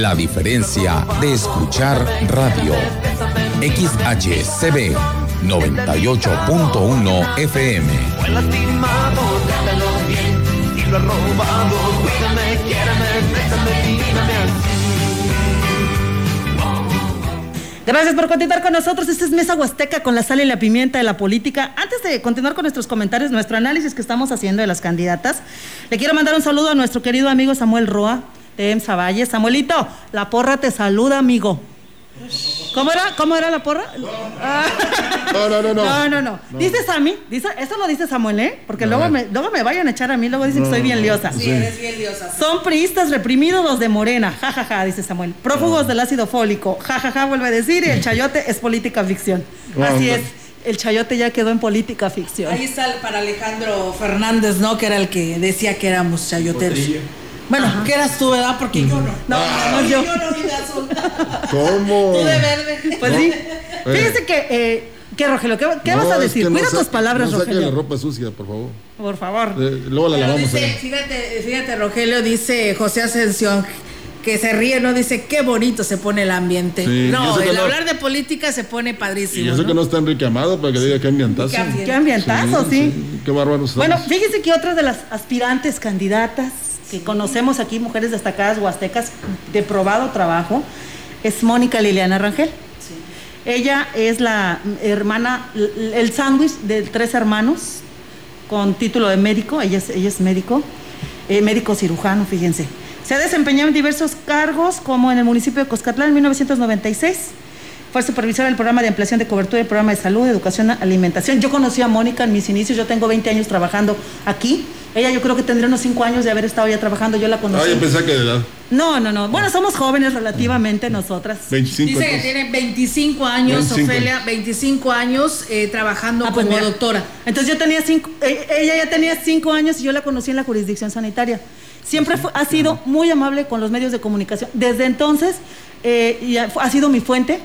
la diferencia de escuchar radio. XHCB 98.1 FM. Gracias por continuar con nosotros. Esta es Mesa Huasteca con la sal y la pimienta de la política. Antes de continuar con nuestros comentarios, nuestro análisis que estamos haciendo de las candidatas, le quiero mandar un saludo a nuestro querido amigo Samuel Roa de EMSA Valle. Samuelito, la porra te saluda, amigo. ¿Cómo era? ¿Cómo era la porra? Ah. No, no, no, no. No, no, no. Dice Sammy, dice, eso lo dice Samuel, ¿eh? Porque luego me, luego me vayan a echar a mí, luego dicen que soy bien liosa. Sí, eres bien diosa. Son priistas reprimidos los de Morena, jajaja, ja, ja, dice Samuel. Prófugos del ácido fólico, jajaja, ja, ja, vuelve a decir, y el chayote es política ficción. Así es, el chayote ya quedó en política ficción. Ahí está el- para Alejandro Fernández, ¿no? Que era el que decía que éramos chayoteros. Bueno, que eras tú, ¿verdad? Porque yo no. No, no, yo. Yo no vi de azul. ¿Cómo? Tú de verde. Pues sí. Fíjese que, eh, ¿qué, Rogelio? ¿Qué, qué No, vas a es decir? que Cuida tus palabras, no saque la Rogelio. ropa sucia, por favor. Por favor. Eh, luego la Pero lavamos. dice, ahí. fíjate, fíjate, Rogelio, dice José Ascensión, que se ríe, ¿no? Dice, qué bonito se pone el ambiente. Sí, no, que el no- hablar de política se pone Y padrísimo. yo sé ¿no? que no está Enrique Amado para que diga que ambientazo. Qué. Qué ambientazo, sí. Qué bárbaro. Bueno, fíjese que otras de las aspirantes candidatas que conocemos aquí, mujeres destacadas huastecas de probado trabajo, es Mónica Liliana Rangel. Ella es la hermana, el sándwich de tres hermanos con título de médico, ella es, ella es médico, eh, médico cirujano, fíjense. Se ha desempeñado en diversos cargos, como en el municipio de Coscatlán en 1996. Fue supervisora del programa de ampliación de cobertura del programa de salud, educación, alimentación. Yo conocí a Mónica en mis inicios, yo tengo 20 años trabajando aquí Ella yo creo que tendría unos cinco años de haber estado ya trabajando, yo la conocí. Ah, yo pensé que de edad. No, no, no. Bueno, somos jóvenes relativamente nosotras. 25 Dice que tiene 25 años, 25. Ofelia, 25 años eh, trabajando Ah, pues como mira. doctora. Entonces yo tenía cinco, eh, ella ya tenía cinco años y yo la conocí en la jurisdicción sanitaria. Siempre fue- ha sido muy amable con los medios de comunicación. Desde entonces eh, y ha, ha sido mi fuente,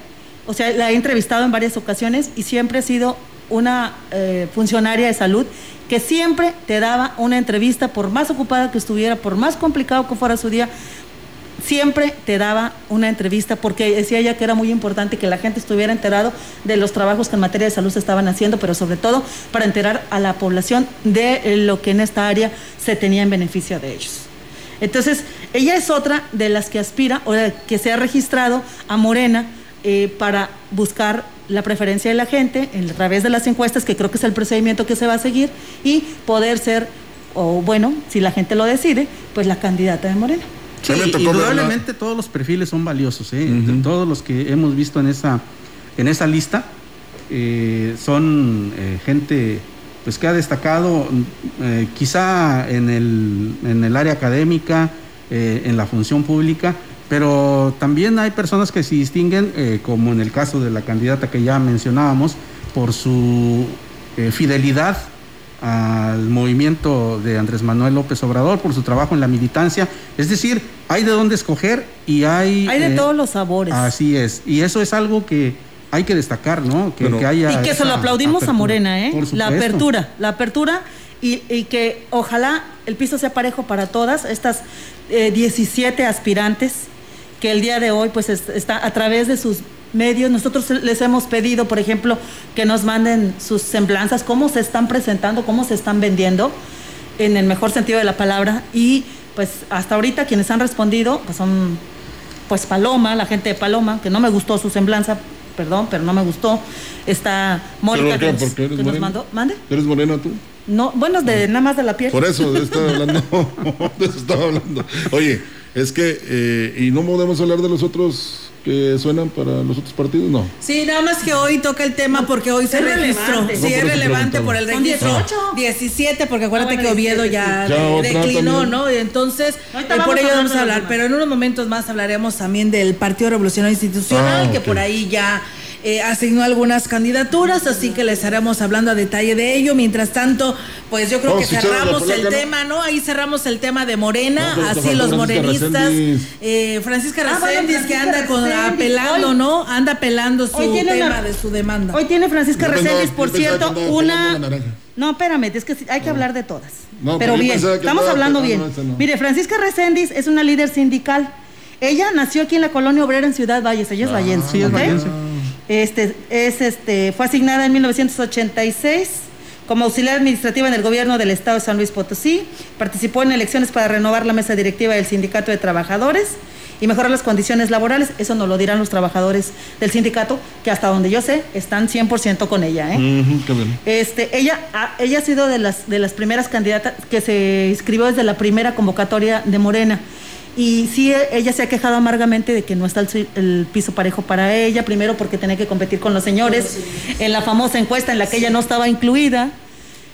o sea, la he entrevistado en varias ocasiones y siempre ha sido una eh, funcionaria de salud que siempre te daba una entrevista, por más ocupada que estuviera, por más complicado que fuera su día, siempre te daba una entrevista porque decía ella que era muy importante que la gente estuviera enterado de los trabajos que en materia de salud se estaban haciendo, pero sobre todo para enterar a la población de lo que en esta área se tenía en beneficio de ellos. Entonces, ella es otra de las que aspira o que se ha registrado a Morena eh, para buscar la preferencia de la gente en- a través de las encuestas, que creo que es el procedimiento que se va a seguir, y poder ser, o bueno, si la gente lo decide, pues la candidata de Morena. Sí, indudablemente todos los perfiles son valiosos, ¿eh? De Todos los que hemos visto en esa, en esa lista eh, son eh, gente pues que ha destacado eh, quizá en el, en el área académica, eh, en la función pública, pero también hay personas que se distinguen, eh, como en el caso de la candidata que ya mencionábamos, por su eh, fidelidad al movimiento de Andrés Manuel López Obrador, por su trabajo en la militancia. Es decir, hay de dónde escoger y hay... Hay de eh, todos los sabores. Así es. Y eso es algo que hay que destacar, ¿no? Que, que haya y que se lo aplaudimos a. Morena, ¿eh? Por La apertura, la apertura y, y que ojalá el piso sea parejo para todas estas eh, 17 aspirantes que el día de hoy pues es- está a través de sus medios. Nosotros les hemos pedido, por ejemplo, que nos manden sus semblanzas, cómo se están presentando, cómo se están vendiendo, en el mejor sentido de la palabra. Y pues hasta ahorita quienes han respondido pues son pues Paloma, la gente de Paloma, que no me gustó su semblanza, perdón, pero no me gustó. Está Mónica que, nos, ¿Por qué eres que nos mandó. ¿Mande? ¿Eres morena tú? No, bueno, de nada más de la piel. Por eso estaba hablando. de eso estaba hablando. Oye, es que, eh, ¿y no podemos hablar de los otros que suenan para los otros partidos? No. Sí, nada más que hoy toca el tema porque hoy se Es registró. relevante. Sí, es relevante por el Son registro. 18. 17, porque acuérdate Ah, bueno, que Oviedo 17, ya, declinó, también. ¿no? Y entonces, eh, vamos por a ello hablar vamos a hablar, pero en unos momentos más hablaremos también del Partido Revolucionario Institucional, Ah, que por ahí ya eh, asignó algunas candidaturas, así que les estaremos hablando a detalle de ello. Mientras tanto, pues yo creo que cerramos el tema, ¿no? Ahí cerramos el tema de Morena, No, así los Francisca morenistas. Eh, Francisca Ah, bueno, Reséndiz, que anda con, apelando, Hoy- ¿no? Anda apelando su Hoy tiene tema una- de su demanda. Hoy tiene Francisca Reséndiz, por cierto, una... No, espérame, es que hay que hablar de todas. No, pero yo bien, estamos hablando bien. Mire, Francisca Reséndiz es una líder sindical. Ella nació aquí en la colonia obrera en Ciudad Valles, ella es vallense. sí, es vallense. Este, es, este, fue asignada en 1986 como auxiliar administrativa en el gobierno del estado de San Luis Potosí. Participó en elecciones para renovar la mesa directiva del Sindicato de Trabajadores y mejorar las condiciones laborales. Eso nos lo dirán los trabajadores del sindicato, que hasta donde yo sé están 100% con ella. ¿eh? Este, ella, ha- ella ha sido de las, de las primeras candidatas que se inscribió desde la primera convocatoria de Morena. Y sí, e- ella se ha quejado amargamente de que no está el, el piso parejo para ella, primero porque tenía que competir con los señores en la famosa encuesta en la que ella no estaba incluida.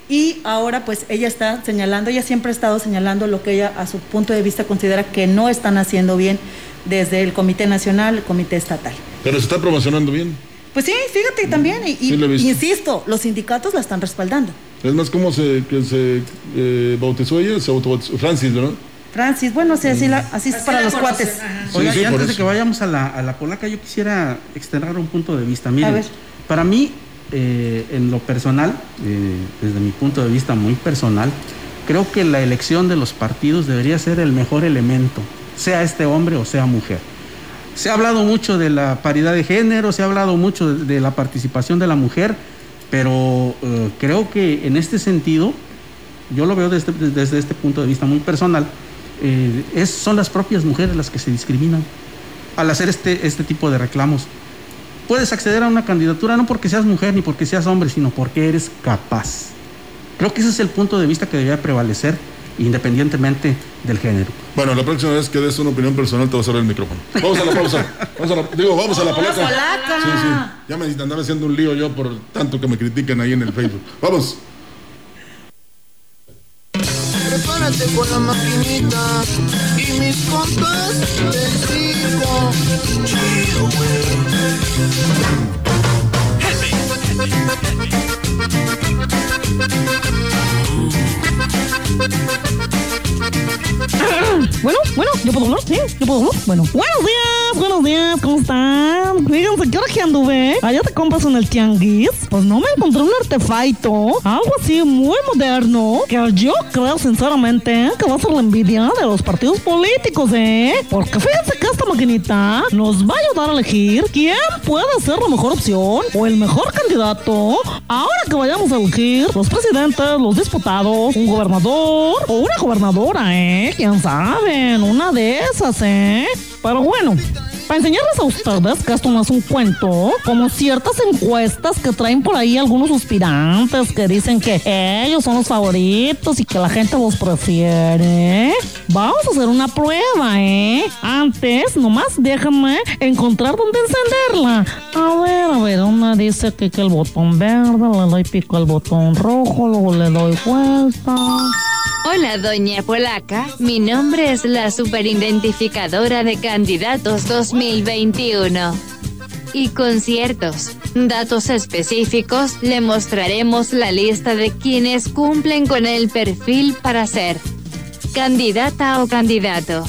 Y ahora pues ella está señalando, ella siempre ha estado señalando lo que ella a su punto de vista considera que no están haciendo bien desde el Comité Nacional, el Comité Estatal. Pero se está promocionando bien. Pues sí, fíjate también, y, Sí, lo insisto, los sindicatos la están respaldando. Es más, ¿cómo se, que se eh, bautizó ella? Se autobautizó. Francis, ¿verdad? Francis, bueno, sí, así, la- así es para los cuates. Sí, Oiga, sí, y por antes de que vayamos a la, a la polaca, yo quisiera externar un punto de vista. Miren, A ver. para mí, eh, en lo personal, eh, desde mi punto de vista muy personal, creo que la elección de los partidos debería ser el mejor elemento, sea este hombre o sea mujer. Se ha hablado mucho de la paridad de género, se ha hablado mucho de, de la participación de la mujer, pero eh, creo que en este sentido, yo lo veo desde, desde este punto de vista muy personal, eh, es, son las propias mujeres las que se discriminan al hacer este, este tipo de reclamos. Puedes acceder a una candidatura no porque seas mujer ni porque seas hombre, sino porque eres capaz. Creo que ese es el punto de vista que debería prevalecer independientemente del género. Bueno, la próxima vez que des una opinión personal te vas a dar el micrófono. Vamos a la pausa. Vamos a la, digo, vamos a la polaca. polaca! Sí, sí. Ya me andaba haciendo un lío yo por tanto que me critican ahí en el Facebook. Vamos. Con la maquinita y mis compas del. Chido, Bueno, bueno, ¿yo puedo hablar? ¿Sí? ¿Yo puedo hablar? Bueno. Buenos días, buenos días, ¿cómo están? Fíjense, ¿qué hora que anduve? Allá te compras en el tianguis. Pues no me encontré un artefacto, algo así muy moderno, que yo creo sinceramente que va a ser la envidia de los partidos políticos, ¿eh? Porque fíjense que esta maquinita nos va a ayudar a elegir quién puede ser la mejor opción o el mejor candidato ahora que vayamos a elegir los presidentes, los diputados, un gobernador o una gobernadora, ¿eh? ¿Quién sabe? Una de esas, ¿eh? Pero bueno, para enseñarles a ustedes que esto no es un cuento, como ciertas encuestas que traen por ahí algunos aspirantes que dicen que ellos son los favoritos y que la gente los prefiere. Vamos a hacer una prueba, ¿eh? Antes, nomás déjame encontrar dónde encenderla. A ver, a ver, una dice que, que el botón verde, le doy pico al botón rojo, luego le doy vuelta. Hola, doña Polaca. Mi nombre es la superidentificadora de candidatos 2021. Y con ciertos datos específicos le mostraremos la lista de quienes cumplen con el perfil para ser candidata o candidato.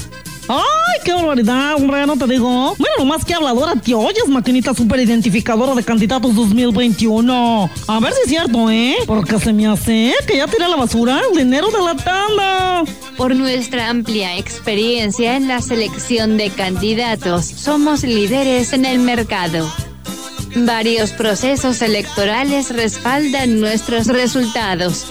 ¡Ay, qué barbaridad, hombre! No te digo. Mira, nomás que habladora te oyes, maquinita super identificadora de candidatos 2021. A ver si es cierto, ¿eh? Porque se me hace que ya tiré la basura el dinero de la tanda. Por nuestra amplia experiencia en la selección de candidatos, somos líderes en el mercado. Varios procesos electorales respaldan nuestros resultados.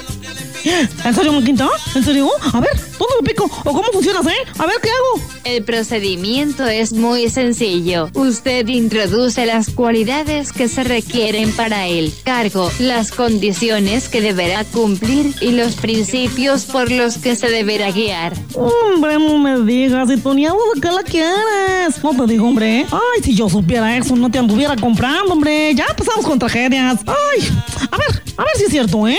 ¿En serio, Maquinita? ¿En serio? A ver, ¿dónde lo pico? ¿O cómo funciona, eh? A ver, ¿qué hago? El procedimiento es muy sencillo. Usted introduce las cualidades que se requieren para el cargo, las condiciones que deberá cumplir y los principios por los que se deberá guiar. Hombre, no me digas, algo de qué la quieres. No te digo, hombre. Ay, si yo supiera eso, no te anduviera comprando, hombre. Ya empezamos con tragedias. Ay, a ver, a ver si es cierto, ¿eh?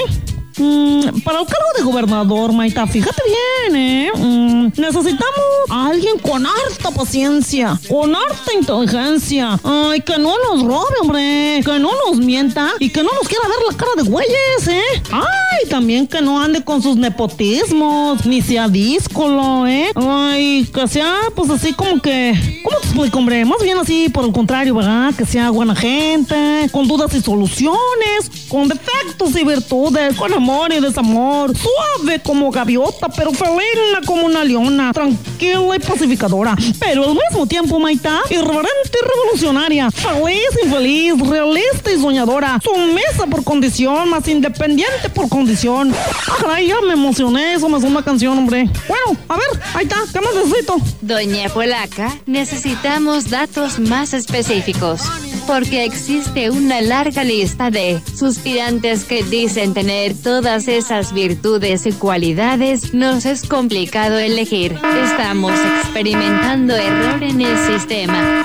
Mm, para el cargo de gobernador, Maita, fíjate bien, ¿eh? Mm, necesitamos a alguien con harta paciencia, con harta inteligencia. Ay, que no nos robe, hombre. Que no nos mienta y que no nos quiera ver la cara de güeyes, ¿eh? Ay, también que no ande con sus nepotismos, ni sea díscolo, ¿eh? Ay, que sea, pues así como que. ¿Cómo te explico, hombre? Más bien así, por el contrario, ¿verdad? Que sea buena gente, con dudas y soluciones, con defectos y virtudes, con amor y desamor, suave como gaviota, pero felina como una leona, tranquila y pacificadora, pero al mismo tiempo, Maita, irreverente y revolucionaria, feliz y feliz, realista y soñadora, sumisa por condición, más independiente por condición. Caray, ya me emocioné, eso me una canción, hombre. Bueno, a ver, ahí está, ¿qué más necesito? Doña Polaca, necesitamos datos más específicos. Porque existe una larga lista de suspirantes que dicen tener todas esas virtudes y cualidades, nos es complicado elegir. Estamos experimentando error en el sistema.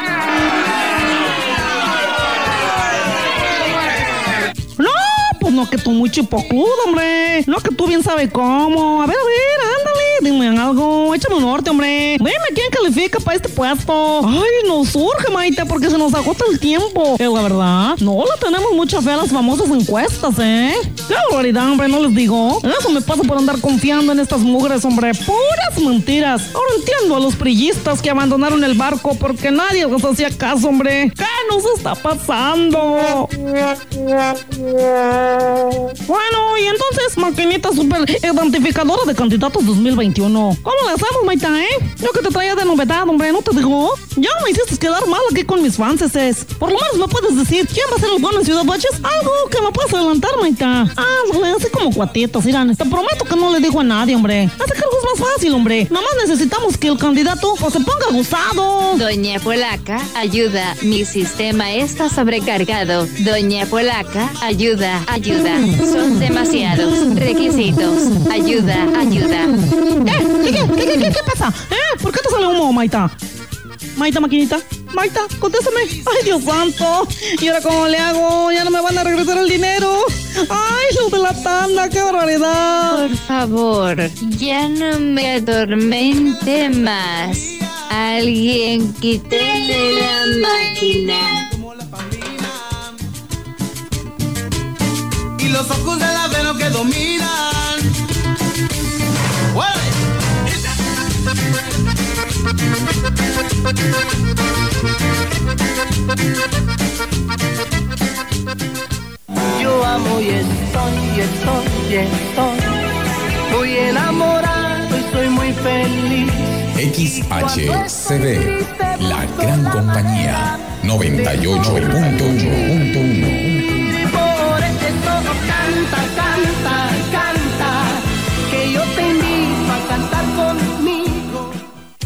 No, pues no que tú muy chipocludo, hombre. No que tú bien sabes cómo. A ver, a ver, ándale, dime algo. Échame un norte, hombre. Dime quién califica para este puesto. Ay, nos surge, Maite, porque se nos agota el tiempo. Es la verdad, no le tenemos mucha fe a las famosas encuestas, ¿eh? Qué barbaridad, hombre, no les digo. Eso me pasa por andar confiando en estas mugres, hombre. Puras mentiras. Ahora entiendo a los prillistas que abandonaron el barco porque nadie les hacía caso, hombre. ¿Qué nos está pasando? Bueno, y entonces, maquinita super identificadora de candidatos 2021. ¿Cómo le hacemos, Maita, eh? Yo que te traía de novedad, hombre, ¿no te digo? Ya me hiciste quedar mal aquí con mis fans, Por lo menos me puedes decir quién va a ser el bueno en Ciudad Baches. Algo que me puedas adelantar, Maita. Ah, hombre, así como cuatitos, irán. Te prometo que no le digo a nadie, hombre. Hace cargo es más fácil, hombre. Nada más necesitamos que el candidato se ponga gustado. Doña Polaca, ayuda. Mi sistema está sobrecargado. Doña Polaca, ayuda, ayuda. Son demasiados requisitos. Ayuda, ayuda. ¿Eh? ¿Qué, qué, qué, qué, qué pasa? ¿Eh? ¿Por qué te sale humo, Maita? Maita, maquinita. Maita, contéstame. Ay, Dios santo. ¿Y ahora cómo le hago? Ya no me van a regresar el dinero. ¡Ay, lo de la tanda! ¡Qué barbaridad! Por favor, ya no me atormente más. Alguien quítale la máquina. Y los ojos de la veno que dominan. Yo amo y estoy, y estoy, y estoy muy enamorado y soy muy feliz. XHCD, la gran compañía, 98.1.1.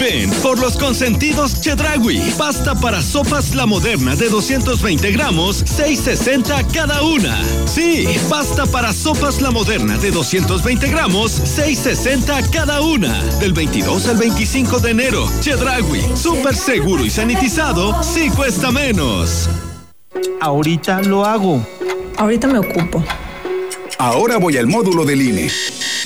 Ven por los consentidos Chedragui. Pasta para sopas La Moderna de 220 gramos, 6.60 cada una. Sí, pasta para sopas La Moderna de 220 gramos, 6.60 cada una. Del 22 al 25 de enero. Chedragui, súper seguro y sanitizado, sí cuesta menos. Ahorita lo hago. Ahorita me ocupo. Ahora voy al módulo del INE.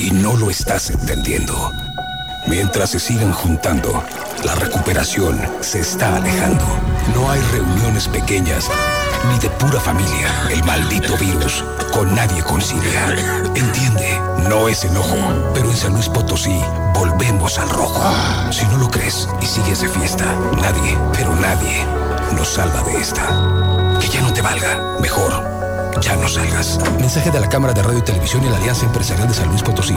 Y no lo estás entendiendo. Mientras se sigan juntando, la recuperación se está alejando. No hay reuniones pequeñas, ni de pura familia. El maldito virus con nadie concilia. Entiende, no es enojo, pero en San Luis Potosí volvemos al rojo. Si no lo crees y sigues de fiesta, nadie, pero nadie nos salva de esta. Que ya no te valga, mejor ya no salgas. Mensaje de la Cámara de Radio y Televisión y la Alianza Empresarial de San Luis Potosí.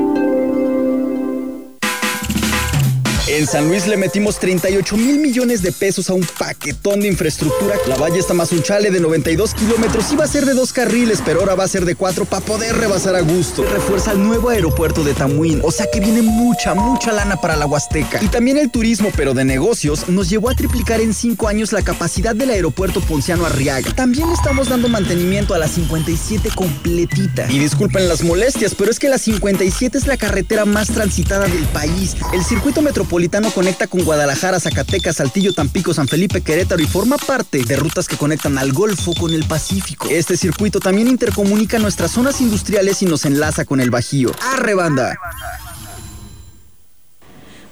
En San Luis le metimos 38 mil millones de pesos a un paquetón de infraestructura. La valle está más un chale de 92 kilómetros. Iba a ser de dos carriles, pero ahora va a ser de cuatro para poder rebasar a gusto. Refuerza el nuevo aeropuerto de Tamuín. O sea que viene mucha, mucha lana para la Huasteca. Y también el turismo, pero de negocios, nos llevó a triplicar en cinco años la capacidad del aeropuerto Ponciano Arriaga. También estamos dando mantenimiento a la 57 completita. Y disculpen las molestias, pero es que la 57 es la carretera más transitada del país. El circuito metropolitano conecta con Guadalajara, Zacatecas, Saltillo, Tampico, San Felipe, Querétaro y forma parte de rutas que conectan al Golfo con el Pacífico. Este circuito también intercomunica nuestras zonas industriales y nos enlaza con el Bajío. ¡Arre banda!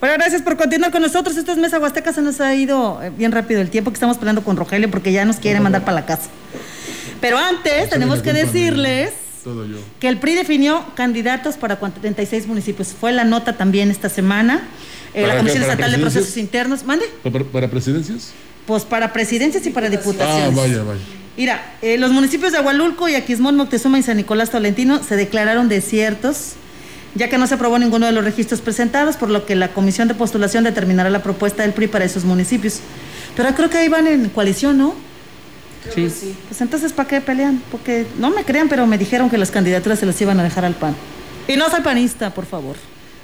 Bueno, gracias por continuar con nosotros. Esta es Mesa Huasteca, se nos ha ido eh, bien rápido el tiempo que estamos peleando con Rogelio porque ya nos quiere mandar para la casa. Pero antes tenemos que decirles que el PRI definió candidatos para 46 municipios. Fue la nota también esta semana. Eh, la ¿Para Comisión Estatal de? Procesos Internos. ¿Mande? ¿Para, para presidencias? Pues para presidencias y para diputaciones. Ah, vaya, vaya. Mira, eh, los municipios de Agualulco, Yaquismón, Moctezuma y San Nicolás Tolentino se declararon desiertos ya que no se aprobó ninguno de los registros presentados, por lo que la comisión de postulación determinará la propuesta del PRI para esos municipios. Pero creo que ahí van en coalición, ¿no? Sí. Pues entonces, ¿para qué pelean? Porque no me crean, pero me dijeron que las candidaturas se las iban a dejar al PAN. Y no soy panista, por favor.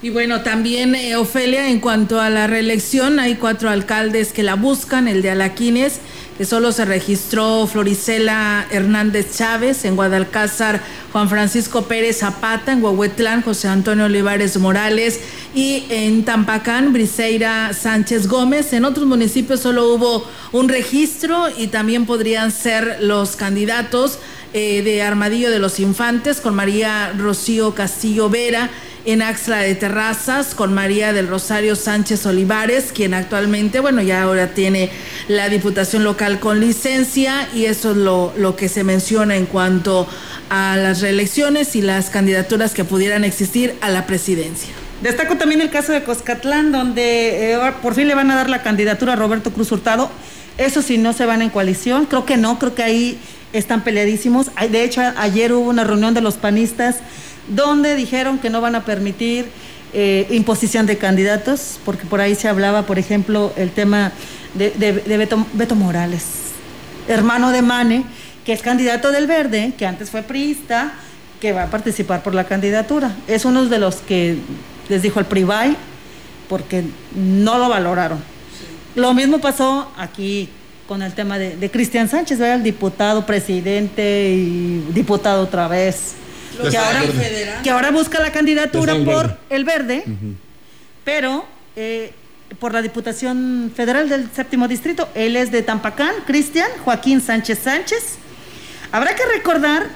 Y bueno, también eh, Ofelia, en cuanto a la reelección, hay cuatro alcaldes que la buscan, el de Alaquines, que solo se registró Floricela Hernández Chávez, en Guadalcázar Juan Francisco Pérez Zapata, en Huehuetlán José Antonio Olivares Morales y en Tampacán Briseira Sánchez Gómez. En otros municipios solo hubo un registro y también podrían ser los candidatos eh, de Armadillo de los Infantes con María Rocío Castillo Vera en Axla de Terrazas con María del Rosario Sánchez Olivares, quien actualmente, bueno, ya ahora tiene la Diputación Local con licencia y eso es lo, lo que se menciona en cuanto a las reelecciones y las candidaturas que pudieran existir a la presidencia. Destaco también el caso de Coscatlán, donde eh, por fin le van a dar la candidatura a Roberto Cruz Hurtado. Eso sí, no se van en coalición. Creo que no, creo que ahí están peleadísimos. De hecho, ayer hubo una reunión de los panistas donde dijeron que no van a permitir eh, imposición de candidatos, porque por ahí se hablaba, por ejemplo, el tema de, de- de Beto, Beto Morales, hermano de Mane, que es candidato del Verde, que antes fue priista, que va a participar por la candidatura. Es uno de los que les dijo el PRIVAI, porque no lo valoraron. Lo mismo pasó aquí con el tema de, de Cristian Sánchez, ¿verdad? el diputado, presidente y diputado otra vez. Que ahora, que busca la candidatura el por verde. el verde, pero eh, por la Diputación Federal del Séptimo Distrito. Él es de Tampacán, Cristian Joaquín Sánchez Sánchez. Habrá que recordar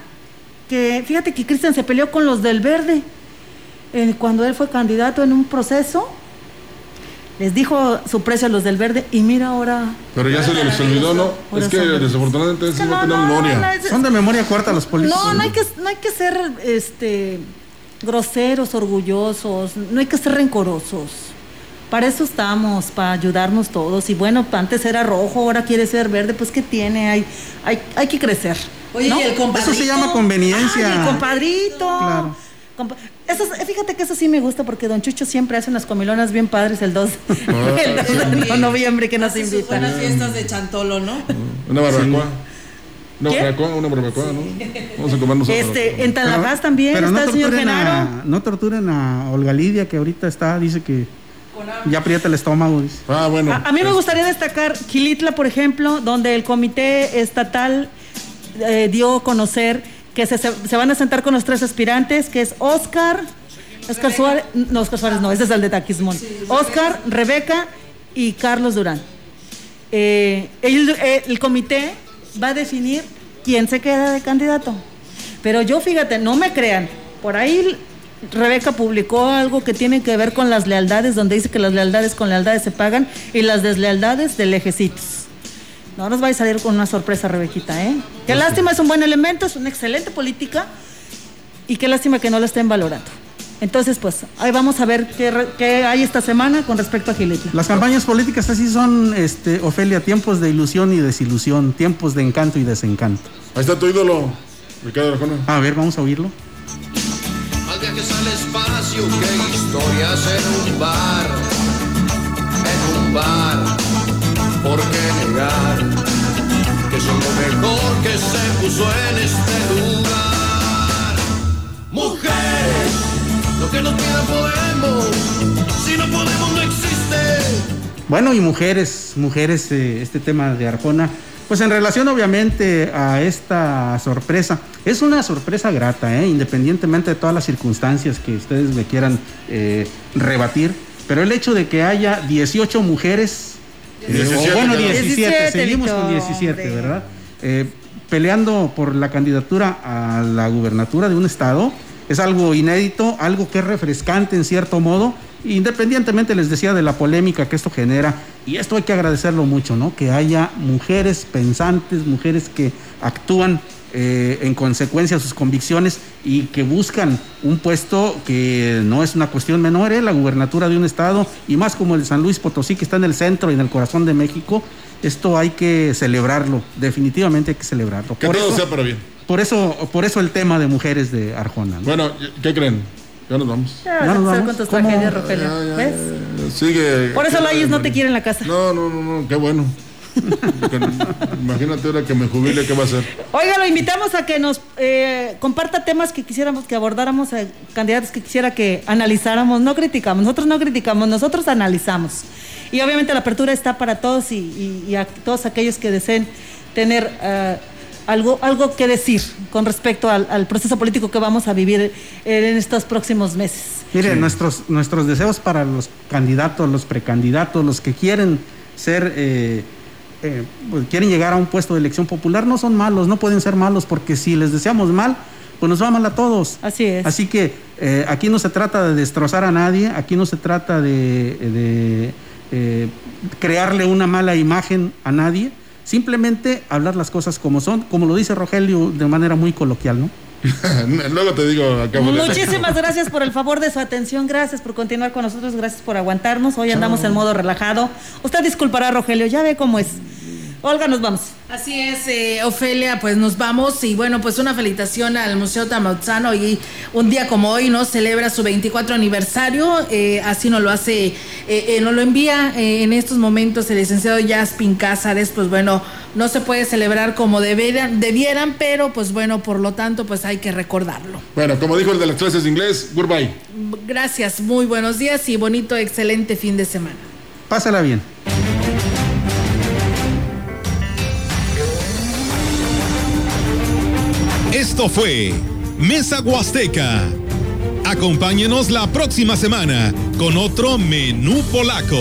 que, fíjate que Cristian se peleó con los del verde eh, cuando él fue candidato en un proceso. Les dijo su precio a los del verde y mira ahora. Pero ya se les olvidó, ¿no? Ahora Es que son- desafortunadamente Es que no, no, memoria. no, es- Son de memoria corta los políticos. No, no hay que, no hay que ser este, groseros, orgullosos, no hay que ser rencorosos. Para eso estamos, para ayudarnos todos. Y bueno, antes era rojo, ahora quiere ser verde, pues ¿qué tiene? Hay, hay, hay que crecer. Oye, ¿no? ¿y el compadrito? Eso se llama conveniencia. Ay, el compadrito. Claro. Eso, es- fíjate que eso sí me gusta porque Don Chucho siempre hace unas comilonas bien padres el 2, el 2 de noviembre que nos invitan. buenas fiestas de Chantolo, ¿no? Una barbacoa. Una barbacoa, una barbacoa, ¿no? Vamos a comer nosotros. Este, en Tanlajas también Pero está no el señor torturen, Genaro. a, no torturen a Olga Lidia, que ahorita está, dice que ya aprieta el estómago. Dice. Ah, bueno. A, a mí me gustaría destacar Gilitla, por ejemplo, donde el comité estatal eh, dio a conocer que se, van a sentar con los tres aspirantes, que es Oscar, Oscar Suárez, no, Oscar Suárez no, ese es el de Taquismón. Oscar, Rebeca y Carlos Durán. Eh, el, eh, el comité va a definir quién se queda de candidato. Pero yo, fíjate, no me crean, por ahí Rebeca publicó algo que tiene que ver con las lealdades, donde dice que las lealdades con lealdades se pagan y las deslealdades de lejecitos. No nos va a salir con una sorpresa, Rebequita, ¿eh? Qué lástima, es un buen elemento, es una excelente política y qué lástima que no la estén valorando. Entonces, pues, ahí vamos a ver qué, re- qué hay esta semana con respecto a Gilitla. Las campañas políticas así son, este, Ofelia, tiempos de ilusión y desilusión, tiempos de encanto y desencanto. Ahí está tu ídolo, Ricardo Arjona. A ver, vamos a oírlo. Más viajes al espacio que historias en un bar. En un bar. ¿Por qué negar que son lo mejor se puso en este lugar? Mujeres, lo que nos pidan podemos. Si no podemos, no existe. Bueno, y mujeres, mujeres, eh, este tema de Arjona, pues en relación obviamente a esta sorpresa, es una sorpresa grata, ¿eh? independientemente de todas las circunstancias que ustedes me quieran eh, rebatir, pero el hecho de que haya 18 mujeres, 17, o bueno, claro. 17, 17, seguimos con Víctor, 17, hombre. ¿verdad? Eh, peleando por la candidatura a la gubernatura de un estado, es algo inédito, algo que es refrescante en cierto modo, independientemente les decía de la polémica que esto genera, y esto hay que agradecerlo mucho, ¿no? Que haya mujeres pensantes, mujeres que actúan eh, en consecuencia a sus convicciones y que buscan un puesto que no es una cuestión menor, ¿eh? la gubernatura de un estado, y más como el de San Luis Potosí, que está en el centro y en el corazón de México, esto hay que celebrarlo, definitivamente hay que celebrarlo. Que Por todo eso- sea para bien. por eso, por eso el tema de mujeres de Arjona. ¿no? Bueno, ¿qué creen? Ya nos vamos. Ya, ¿Ya nos vamos? con tus ¿Cómo? tragedias, Rogelio. Ya, ya, ¿Ves? ya, Sigue. Por eso Layes no te quiere en la casa. No, no, no, no, qué bueno. Imagínate ahora que me jubile, ¿qué va a hacer? Oiga, lo invitamos a que nos eh, comparta temas que quisiéramos que abordáramos, eh, candidatos que quisiera que analizáramos. No criticamos, nosotros no criticamos, nosotros analizamos. Y obviamente la apertura está para todos y, y- y a todos aquellos que deseen tener eh, algo, algo que decir con respecto al, al proceso político que vamos a vivir eh, en estos próximos meses. Mire, nuestros, nuestros deseos para los candidatos, los precandidatos, los que quieren ser, eh, eh, pues, quieren llegar a un puesto de elección popular, no son malos, no pueden ser malos, porque si les deseamos mal, pues nos va mal a todos. Así es. Así que eh, aquí no se trata de destrozar a nadie, aquí no se trata de, de, eh, crearle una mala imagen a nadie, simplemente hablar las cosas como son, como lo dice Rogelio de manera muy coloquial, ¿no? Luego te digo acá. Muchísimas gracias por el favor de su atención, gracias por continuar con nosotros, gracias por aguantarnos. Hoy andamos en modo relajado. Usted disculpará, Rogelio, ya ve cómo es. Olga, nos vamos. Así es, eh, Ofelia, pues nos vamos y bueno, pues una felicitación al Museo Tamautzano y un día como hoy, ¿no? Celebra su 24 aniversario, eh, así nos lo hace, eh, eh, nos lo envía eh, en estos momentos el licenciado Jaspin Cázares, pues bueno, no se puede celebrar como debieran, debieran, pero pues bueno, por lo tanto, pues hay que recordarlo. Bueno, como dijo el de las clases de inglés, goodbye. Gracias, muy buenos días y bonito, excelente fin de semana. Pásala bien. Fue Mesa Huasteca. Acompáñenos la próxima semana con otro menú polaco.